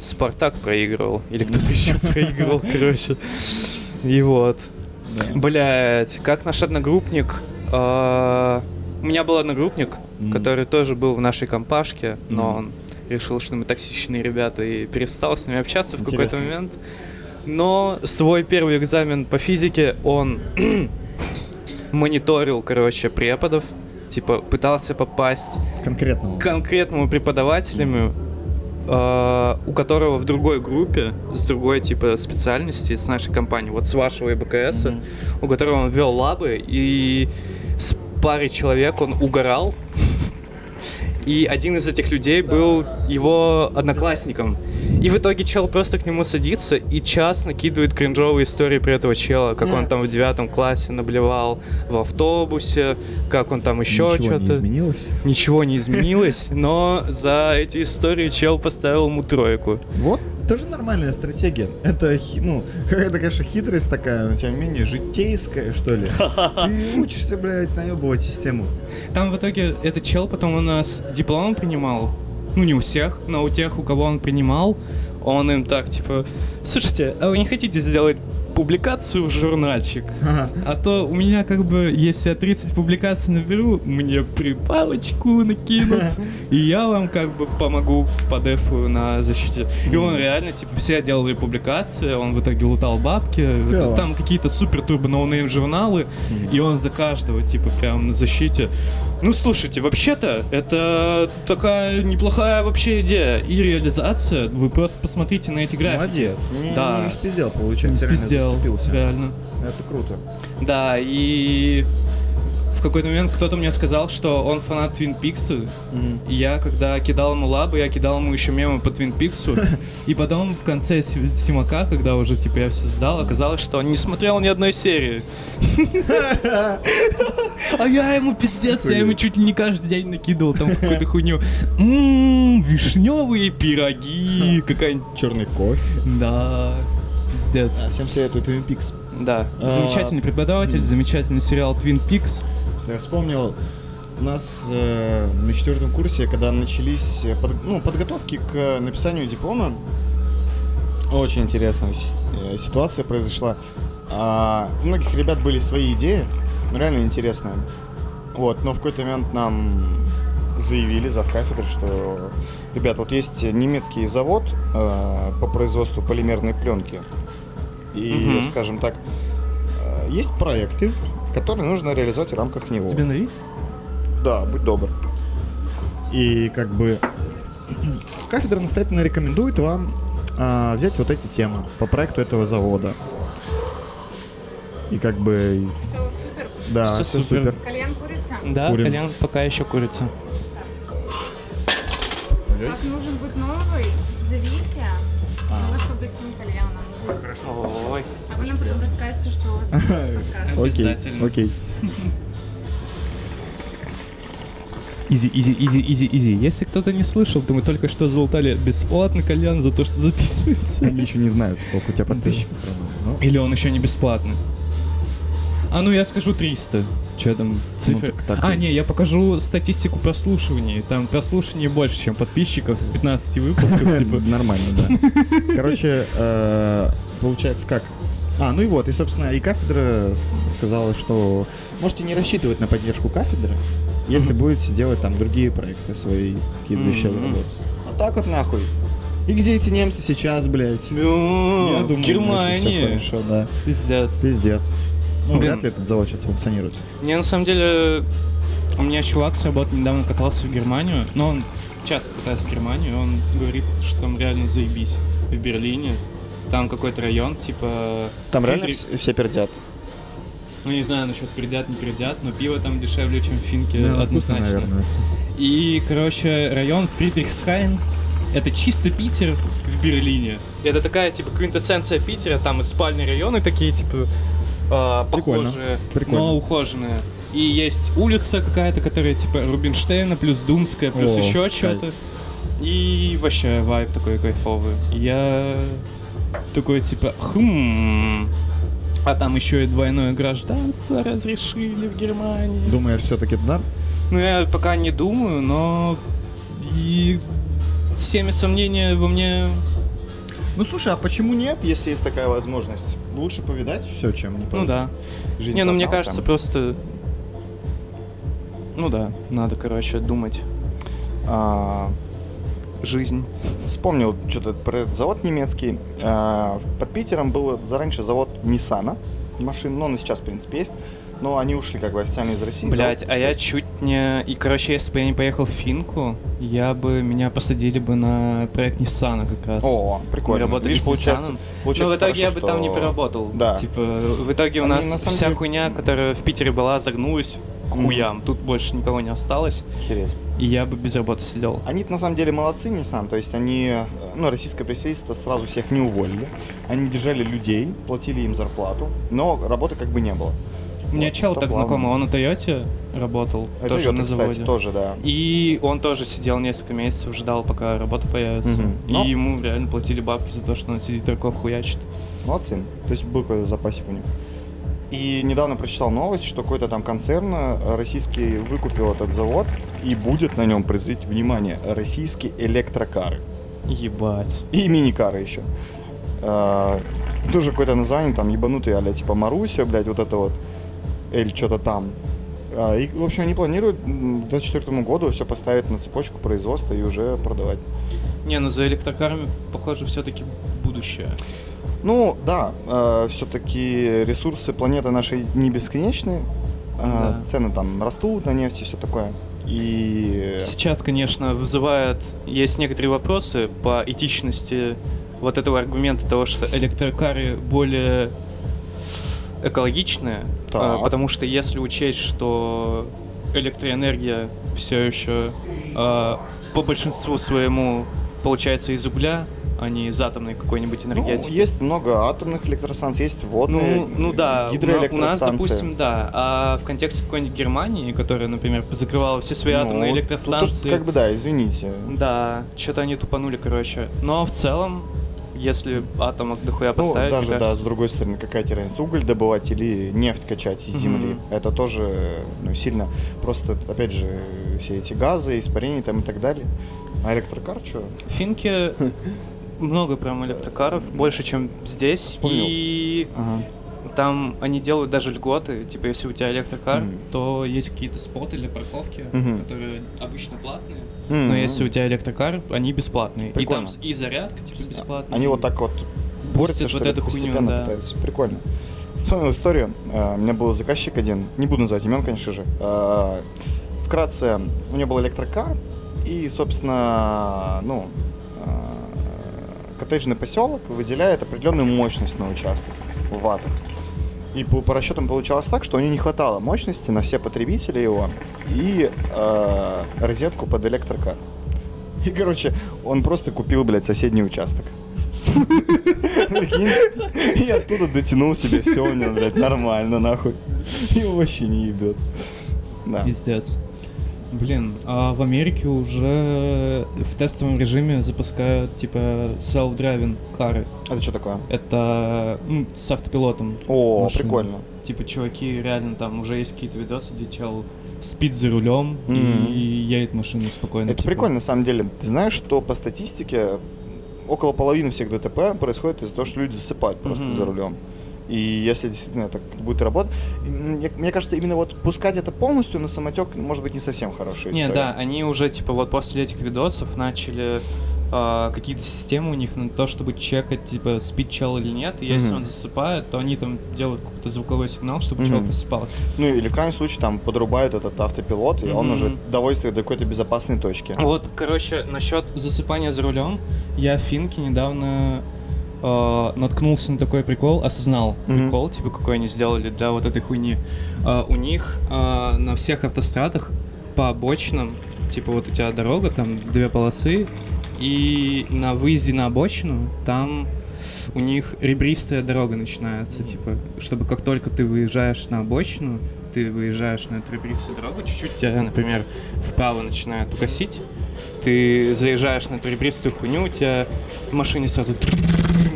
[SPEAKER 2] Спартак проигрывал. Или кто-то еще проигрывал, короче. И вот. Блять, как наш одногруппник. А, У меня был одногруппник, который тоже был в нашей компашке, но он решил, что мы токсичные ребята и перестал с нами общаться в какой-то момент. Но свой первый экзамен по физике он мониторил, короче, преподов, типа пытался попасть
[SPEAKER 3] Конкретно.
[SPEAKER 2] к конкретному преподавателю, э, у которого в другой группе, с другой типа специальности, с нашей компании, вот с вашего ИБКС,
[SPEAKER 3] Мгм.
[SPEAKER 2] у которого он вел лабы, и с парой человек он угорал. И один из этих людей был его одноклассником. И в итоге чел просто к нему садится и час накидывает кринжовые истории про этого чела, как он там в девятом классе наблевал в автобусе, как он там еще
[SPEAKER 3] Ничего не
[SPEAKER 2] что-то
[SPEAKER 3] изменилось.
[SPEAKER 2] ничего не изменилось, но за эти истории чел поставил ему тройку.
[SPEAKER 3] Вот тоже нормальная стратегия. Это, ну, какая-то, конечно, хитрость такая, но тем не менее житейская, что ли. Ты учишься, блядь, наебывать систему.
[SPEAKER 2] Там в итоге этот чел потом у нас диплом принимал. Ну, не у всех, но у тех, у кого он принимал, он им так, типа, слушайте, а вы не хотите сделать публикацию в журнальчик?
[SPEAKER 3] Ага.
[SPEAKER 2] А то у меня как бы, если я 30 публикаций наберу, мне прибавочку накинут, и я вам как бы помогу по дефу на защите. И он реально, типа, все делали публикации, он в итоге лутал бабки, там какие-то супер турбо ноунейм журналы, и он за каждого, типа, прям на защите. Ну, слушайте, вообще-то, это такая неплохая вообще идея и реализация. Вы просто посмотрите на эти графики.
[SPEAKER 3] Молодец. Не,
[SPEAKER 2] Да.
[SPEAKER 3] не спиздел,
[SPEAKER 2] Не
[SPEAKER 3] получается. реально
[SPEAKER 2] спиздел,
[SPEAKER 3] заступился.
[SPEAKER 2] реально.
[SPEAKER 3] Это круто.
[SPEAKER 2] Да, и в какой-то момент кто-то мне сказал, что он фанат Твин Пикса. И я, когда кидал ему лабы, я кидал ему еще мемы по Твин Пиксу. И потом в конце Си- Симака, когда уже типа я все сдал, оказалось, что он не смотрел ни одной серии. А я ему пиздец, я ему чуть ли не каждый день накидывал там какую-то хуйню. Ммм, вишневые пироги, какая-нибудь...
[SPEAKER 3] Черный кофе.
[SPEAKER 2] Да, пиздец.
[SPEAKER 3] Всем советую Twin Peaks.
[SPEAKER 2] Да,
[SPEAKER 3] А,
[SPEAKER 2] замечательный преподаватель, замечательный сериал Twin Peaks.
[SPEAKER 3] Я вспомнил, у нас э, на четвертом курсе, когда начались э, под- ну, подготовки к написанию диплома, очень интересная си- э, ситуация произошла. А, у многих ребят были свои идеи, ну, реально интересные. Вот, но в какой-то момент нам заявили за кафедры, что, ребят, вот есть немецкий завод э, по производству полимерной пленки. И,
[SPEAKER 2] Мгм.
[SPEAKER 3] скажем так, э, есть проекты, которые нужно реализовать в рамках него.
[SPEAKER 2] Тебе налить?
[SPEAKER 3] Да, будь добр. И как бы кафедра настоятельно рекомендует вам а, взять вот эти темы по проекту этого завода. И как бы,
[SPEAKER 4] Все супер.
[SPEAKER 3] да,
[SPEAKER 2] Всё
[SPEAKER 3] всё
[SPEAKER 2] супер.
[SPEAKER 3] супер.
[SPEAKER 4] Кальян курица.
[SPEAKER 2] Да,
[SPEAKER 3] Курим.
[SPEAKER 2] кальян пока еще курица.
[SPEAKER 4] Как нужен быть новый,
[SPEAKER 2] Ой.
[SPEAKER 4] А вы нам потом расскажете, что у вас.
[SPEAKER 3] Окей,
[SPEAKER 2] Обязательно.
[SPEAKER 3] окей.
[SPEAKER 2] Изи, изи, изи, изи, изи. Если кто-то не слышал, то мы только что залутали бесплатно кальян за то, что записываемся.
[SPEAKER 3] Они еще не знают, сколько у тебя подписчиков.
[SPEAKER 2] Или он еще не бесплатный? А ну я скажу 300. Что там, цифры?
[SPEAKER 5] так- так
[SPEAKER 2] а, не, я покажу статистику прослушиваний. Там прослушиваний больше, чем подписчиков с 15 выпусков, типа.
[SPEAKER 5] Нормально, да. Короче, э, получается как? А, ну и вот, и, собственно, и кафедра сказала, что можете не рассчитывать на поддержку кафедры, если будете делать там другие проекты свои, душевные работы. А так вот нахуй. И где эти немцы сейчас, блядь? Я
[SPEAKER 2] в
[SPEAKER 5] думаю,
[SPEAKER 2] Германии.
[SPEAKER 5] всё хорошо, да.
[SPEAKER 2] Пиздец.
[SPEAKER 5] Пиздец. Ну,
[SPEAKER 2] Блин.
[SPEAKER 5] вряд ли этот завод сейчас функционирует.
[SPEAKER 2] Не, на самом деле, у меня чувак с работы недавно катался в Германию, но он часто катается в Германию, он говорит, что там реально заебись в Берлине. Там какой-то район, типа...
[SPEAKER 3] Там реально
[SPEAKER 2] Фридрих-
[SPEAKER 3] вс- все пердят.
[SPEAKER 2] Ну, не знаю насчет передят, не передят, но пиво там дешевле, чем в Финке,
[SPEAKER 5] Наверное, вкусно,
[SPEAKER 2] однозначно.
[SPEAKER 5] наверное.
[SPEAKER 2] И, короче, район Фридрихсхайн это чисто Питер в Берлине. Это такая, типа, квинтэссенция Питера, там и спальные районы такие, типа,
[SPEAKER 5] Прикольно.
[SPEAKER 2] похожие,
[SPEAKER 5] Прикольно.
[SPEAKER 2] но ухоженные. И есть улица какая-то, которая, типа, Рубинштейна, плюс Думская, плюс
[SPEAKER 5] О,
[SPEAKER 2] еще что-то. И вообще вайб такой кайфовый. Я такой, типа, хм... А там еще и двойное гражданство разрешили в Германии.
[SPEAKER 5] Думаешь, все-таки да?
[SPEAKER 2] Ну, я пока не думаю, но и всеми сомнения во мне...
[SPEAKER 3] Ну слушай, а почему нет, если есть такая возможность? Лучше повидать все, чем не
[SPEAKER 2] Ну да.
[SPEAKER 3] Жизнь
[SPEAKER 2] не, ну мне кажется,
[SPEAKER 3] там.
[SPEAKER 2] просто... Ну да, надо, короче, думать.
[SPEAKER 3] А,
[SPEAKER 2] Жизнь.
[SPEAKER 3] Вспомнил что-то про этот завод немецкий. А, Под Питером был зараньше завод Ниссана машин, ну он и сейчас, в принципе, есть. Но они ушли как бы официально из России.
[SPEAKER 2] Блять, а я чуть не... И, короче, если бы я не поехал в Финку, я бы... Меня посадили бы на проект Ниссана как раз.
[SPEAKER 3] О,
[SPEAKER 2] Мы
[SPEAKER 3] прикольно.
[SPEAKER 2] работали
[SPEAKER 3] Видишь,
[SPEAKER 2] с
[SPEAKER 3] получается, получается
[SPEAKER 2] Но в итоге я
[SPEAKER 3] хорошо,
[SPEAKER 2] бы там не
[SPEAKER 3] что-
[SPEAKER 2] поработал.
[SPEAKER 3] Да.
[SPEAKER 2] Типа, в итоге у
[SPEAKER 3] Они,
[SPEAKER 2] нас вся
[SPEAKER 3] деле-
[SPEAKER 2] хуйня, которая в Питере была, загнулась к хуям. Тут больше никого не осталось.
[SPEAKER 3] Охереть.
[SPEAKER 2] И я бы без работы сидел.
[SPEAKER 3] Они на самом деле молодцы, Nissan, то есть они, ну, российское представительство сразу всех не уволили. Они держали людей, платили им зарплату, но работы как бы не было.
[SPEAKER 2] Меня
[SPEAKER 3] Вот,
[SPEAKER 2] чел так
[SPEAKER 3] плавно.
[SPEAKER 2] знакомый, он на Тойоте работал,
[SPEAKER 3] Это
[SPEAKER 2] тоже
[SPEAKER 3] Toyota,
[SPEAKER 2] на
[SPEAKER 3] кстати,
[SPEAKER 2] заводе.
[SPEAKER 3] тоже, да.
[SPEAKER 2] И он тоже сидел несколько месяцев, ждал, пока работа появится.
[SPEAKER 3] Мгм.
[SPEAKER 2] И
[SPEAKER 3] Но-
[SPEAKER 2] ему реально платили бабки за то, что он сидит игроков хуячит.
[SPEAKER 3] Молодцы. То есть был какой-то запасик у них. И недавно прочитал новость, что какой-то там концерн э, российский выкупил этот завод и будет на нем производить, внимание, российские электрокары.
[SPEAKER 2] Ебать.
[SPEAKER 3] И мини-кары еще. Э, Тоже какое-то название, там, ебанутые, а типа Маруся, блядь, вот это вот. Эль, что-то там. А, И, в общем, они планируют к 2024 году все поставить на цепочку производства и уже продавать.
[SPEAKER 2] Не, ну за электрокарами, похоже, все-таки будущее.
[SPEAKER 3] Ну, да, все-таки ресурсы планеты нашей не бесконечны. А,
[SPEAKER 2] Да.
[SPEAKER 3] Цены там растут на нефть и все такое. И...
[SPEAKER 2] Сейчас, конечно, вызывает... Есть некоторые вопросы по этичности вот этого аргумента того, что электрокары более экологичные,
[SPEAKER 3] Так.
[SPEAKER 2] а, потому что если учесть, что электроэнергия все еще а, по большинству своему получается из угля, а не из атомной какой-нибудь
[SPEAKER 3] Ну,
[SPEAKER 2] энергетики.
[SPEAKER 3] есть много атомных электростанций, есть водные,
[SPEAKER 2] Ну, ну да, у на- у нас,
[SPEAKER 3] гидроэлектростанции.
[SPEAKER 2] допустим, да. А в контексте какой-нибудь Германии, которая, например, закрывала все свои
[SPEAKER 3] Ну,
[SPEAKER 2] атомные
[SPEAKER 3] тут
[SPEAKER 2] электростанции.
[SPEAKER 3] Как бы да, извините.
[SPEAKER 2] Да, что-то они тупанули, короче. Но в целом, если атом дохуя
[SPEAKER 3] Ну,
[SPEAKER 2] поставить,
[SPEAKER 3] даже,
[SPEAKER 2] мне
[SPEAKER 3] да, с другой стороны, какая тебе разница, уголь добывать или нефть качать из земли, это тоже ну, сильно, просто, опять же, все эти газы, испарения там и так далее. А электрокар что?
[SPEAKER 2] в Финке много прям электрокаров, больше, чем здесь.
[SPEAKER 3] Вспомнил.
[SPEAKER 2] И там они делают даже льготы. Типа, если у тебя электрокар, то есть какие-то споты для парковки, которые обычно платные.
[SPEAKER 3] М,
[SPEAKER 2] Но если у тебя электрокар, они бесплатные.
[SPEAKER 3] Прикольно.
[SPEAKER 2] И там и зарядка, типа, бесплатная.
[SPEAKER 3] Они вот так вот борются, что
[SPEAKER 2] вот эту хуйню,
[SPEAKER 3] постепенно
[SPEAKER 2] да.
[SPEAKER 3] пытаются. Прикольно. Вспомнил историю. А, У меня был заказчик один, не буду называть имен, конечно же. А, Вкратце, у него был электрокар, и, собственно, ну, а, коттеджный поселок выделяет определенную мощность на участок в ваттах. И по, по расчетам получалось так, что у него не хватало мощности на все потребители его и э, розетку под электрокар. И, короче, он просто купил, блядь, соседний участок. И оттуда дотянул себе все у него, блядь, нормально, нахуй. Его вообще не ебет. Да.
[SPEAKER 2] Блин, а в Америке уже в тестовом режиме запускают типа self-driving кары.
[SPEAKER 3] Это что такое?
[SPEAKER 2] Это ну, с автопилотом.
[SPEAKER 3] О,
[SPEAKER 2] машины.
[SPEAKER 3] прикольно.
[SPEAKER 2] Типа, чуваки, реально там уже есть какие-то видосы, где чел спит за рулем
[SPEAKER 3] Мгм.
[SPEAKER 2] и едет машину спокойно.
[SPEAKER 3] Это
[SPEAKER 2] типа.
[SPEAKER 3] прикольно, на самом деле. Ты знаешь, что по статистике около половины всех ДТП происходит из-за того, что люди засыпают просто
[SPEAKER 2] Мгм.
[SPEAKER 3] за рулем. И если действительно так будет работать, мне, кажется, именно вот пускать это полностью на самотек может быть не совсем хорошая
[SPEAKER 2] Не,
[SPEAKER 3] история.
[SPEAKER 2] да, они уже, типа, вот после этих видосов начали а, какие-то системы у них на то, чтобы чекать, типа, спит чел или нет. И если
[SPEAKER 3] Мгм.
[SPEAKER 2] он засыпает, то они там делают какой-то звуковой сигнал, чтобы чел
[SPEAKER 3] Мгм.
[SPEAKER 2] просыпался.
[SPEAKER 3] Ну или в крайнем случае там подрубают этот автопилот, и он
[SPEAKER 2] Мгм.
[SPEAKER 3] уже доводит их до какой-то безопасной точки.
[SPEAKER 2] Вот, короче, насчет засыпания за рулем, я в Финке недавно э, наткнулся на такой прикол, осознал
[SPEAKER 3] Мгм.
[SPEAKER 2] прикол, типа, какой они сделали для вот этой хуйни. Э, у них э, на всех автострадах по обочинам, типа, вот у тебя дорога, там две полосы, и на выезде на обочину там у них ребристая дорога начинается, типа, чтобы как только ты выезжаешь на обочину, ты выезжаешь на эту ребристую дорогу, чуть-чуть тебя, например, вправо начинает укосить, ты заезжаешь на эту ребристую хуйню, у тебя в машине сразу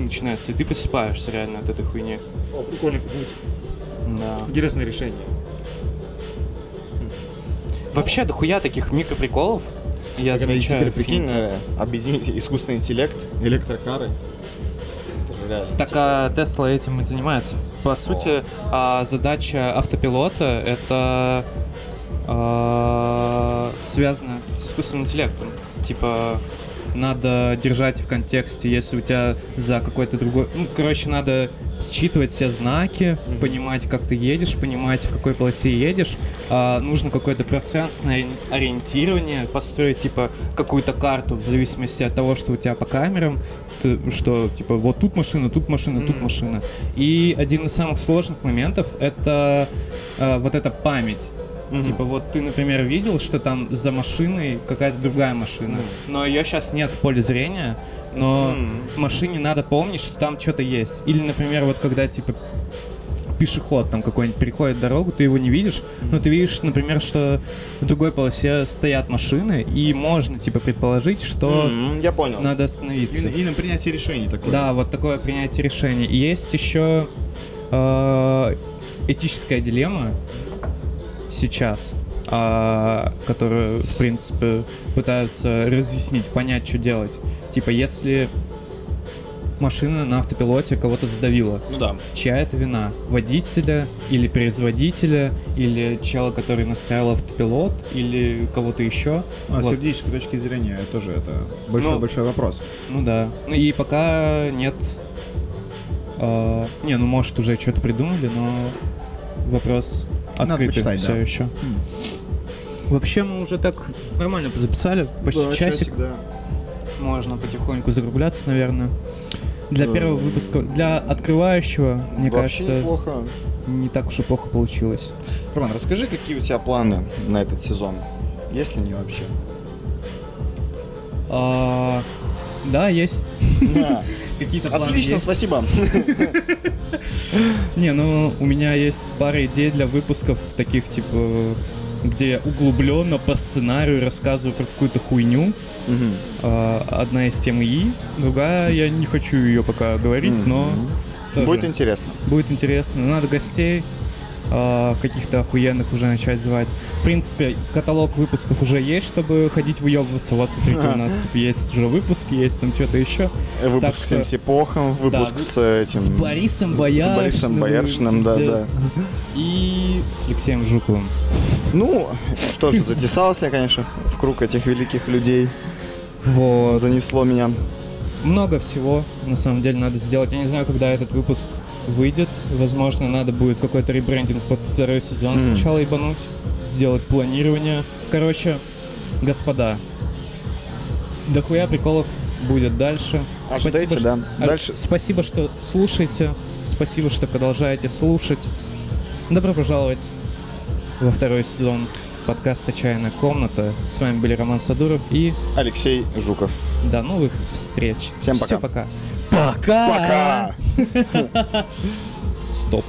[SPEAKER 2] начинается, и ты просыпаешься реально от этой хуйни.
[SPEAKER 5] О, прикольно, кстати.
[SPEAKER 2] Да.
[SPEAKER 5] Интересное решение.
[SPEAKER 2] Вообще, дохуя таких микроприколов. Я
[SPEAKER 3] Так,
[SPEAKER 2] замечаю.
[SPEAKER 3] теперь прикинь, э, объединить искусственный интеллект,
[SPEAKER 5] Электрокары.
[SPEAKER 3] реально.
[SPEAKER 2] Так а Тесла этим и занимается. По сути, а, задача автопилота это а, связано с искусственным интеллектом. Типа надо держать в контексте, если у тебя за какой-то другой... Ну, короче, надо считывать все знаки, понимать, как ты едешь, понимать, в какой полосе едешь. А, нужно какое-то пространственное ори- ориентирование, построить, типа, какую-то карту в зависимости от того, что у тебя по камерам, что, типа, вот тут машина, тут машина, тут
[SPEAKER 3] Мгм.
[SPEAKER 2] машина. И один из самых сложных моментов — это э, вот эта память.
[SPEAKER 3] Мгм.
[SPEAKER 2] Типа вот ты, например, видел, что там за машиной какая-то другая машина,
[SPEAKER 3] Мгм.
[SPEAKER 2] но ее сейчас нет в поле зрения, но
[SPEAKER 3] М.
[SPEAKER 2] машине надо помнить, что там что-то есть. Или, например, вот когда типа пешеход там какой-нибудь переходит дорогу, ты его не видишь, но ты видишь, например, что в другой полосе стоят машины, и можно типа предположить, что
[SPEAKER 3] М, Я понял.
[SPEAKER 2] надо остановиться.
[SPEAKER 5] И, и на принятие решений такое.
[SPEAKER 2] Да, вот такое принятие решений. И есть еще э, этическая дилемма сейчас, а, которую, в принципе, пытаются разъяснить, понять, что делать. Типа, если машина на автопилоте кого-то задавила,
[SPEAKER 3] Ну да.
[SPEAKER 2] чья это вина? Водителя или производителя, или чела, который настраивал автопилот, или кого-то еще?
[SPEAKER 5] А с
[SPEAKER 2] Вот.
[SPEAKER 5] юридической точки зрения тоже это большой-большой вопрос.
[SPEAKER 2] Ну да. Ну и пока нет. а, не, ну может уже что-то придумали, но вопрос
[SPEAKER 5] Надо
[SPEAKER 2] открытый
[SPEAKER 5] почитать,
[SPEAKER 2] все
[SPEAKER 5] да.
[SPEAKER 2] еще.
[SPEAKER 5] М.
[SPEAKER 2] Вообще мы уже так нормально записали, почти
[SPEAKER 5] Да,
[SPEAKER 2] часик.
[SPEAKER 5] да.
[SPEAKER 2] Можно потихоньку закругляться, наверное. Для
[SPEAKER 3] Э,
[SPEAKER 2] первого выпуска, для открывающего, мне
[SPEAKER 3] Вообще
[SPEAKER 2] кажется,
[SPEAKER 3] неплохо.
[SPEAKER 2] не так уж и плохо получилось.
[SPEAKER 3] Роман, расскажи, какие у тебя планы на этот сезон? Есть ли они вообще?
[SPEAKER 2] А, да, есть
[SPEAKER 3] Да.
[SPEAKER 2] какие-то планы.
[SPEAKER 3] Отлично,
[SPEAKER 2] есть.
[SPEAKER 3] спасибо.
[SPEAKER 2] Не, ну у меня есть пара идей для выпусков таких типа где я углубленно по сценарию рассказываю про какую-то хуйню. А, одна из тем И, другая я не хочу ее пока говорить, но тоже
[SPEAKER 3] Будет интересно.
[SPEAKER 2] будет интересно. Надо гостей а, каких-то охуенных уже начать звать. В принципе, каталог выпусков уже есть, чтобы ходить выебываться. Вот смотрите, у нас типа есть уже выпуски, есть там что-то еще.
[SPEAKER 3] Выпуск
[SPEAKER 2] Так
[SPEAKER 3] с
[SPEAKER 2] что-
[SPEAKER 3] МС Похом, выпуск
[SPEAKER 2] вы-
[SPEAKER 3] с этим...
[SPEAKER 2] С Борисом
[SPEAKER 3] с-
[SPEAKER 2] Бояршиным.
[SPEAKER 3] С Борисом Бояршиным, да, да.
[SPEAKER 2] И с Алексеем Жуковым.
[SPEAKER 3] Ну, что же, затесался я, конечно, в круг этих великих людей.
[SPEAKER 2] Вот.
[SPEAKER 3] Занесло меня.
[SPEAKER 2] Много всего, на самом деле, надо сделать. Я не знаю, когда этот выпуск выйдет. Возможно, надо будет какой-то ребрендинг под второй сезон
[SPEAKER 3] Мгм.
[SPEAKER 2] сначала ебануть, сделать планирование. Короче, господа, дохуя приколов будет дальше.
[SPEAKER 3] Ожидайте,
[SPEAKER 2] что-
[SPEAKER 3] да.
[SPEAKER 2] А,
[SPEAKER 3] Дальше.
[SPEAKER 2] Спасибо, что слушаете. Спасибо, что продолжаете слушать. Добро пожаловать во второй сезон подкаста «Чайная комната». С вами были Роман Садуров и
[SPEAKER 3] Алексей Жуков.
[SPEAKER 2] до новых встреч.
[SPEAKER 3] Всем пока.
[SPEAKER 2] пока. Пока.
[SPEAKER 3] Пока!
[SPEAKER 2] Стоп.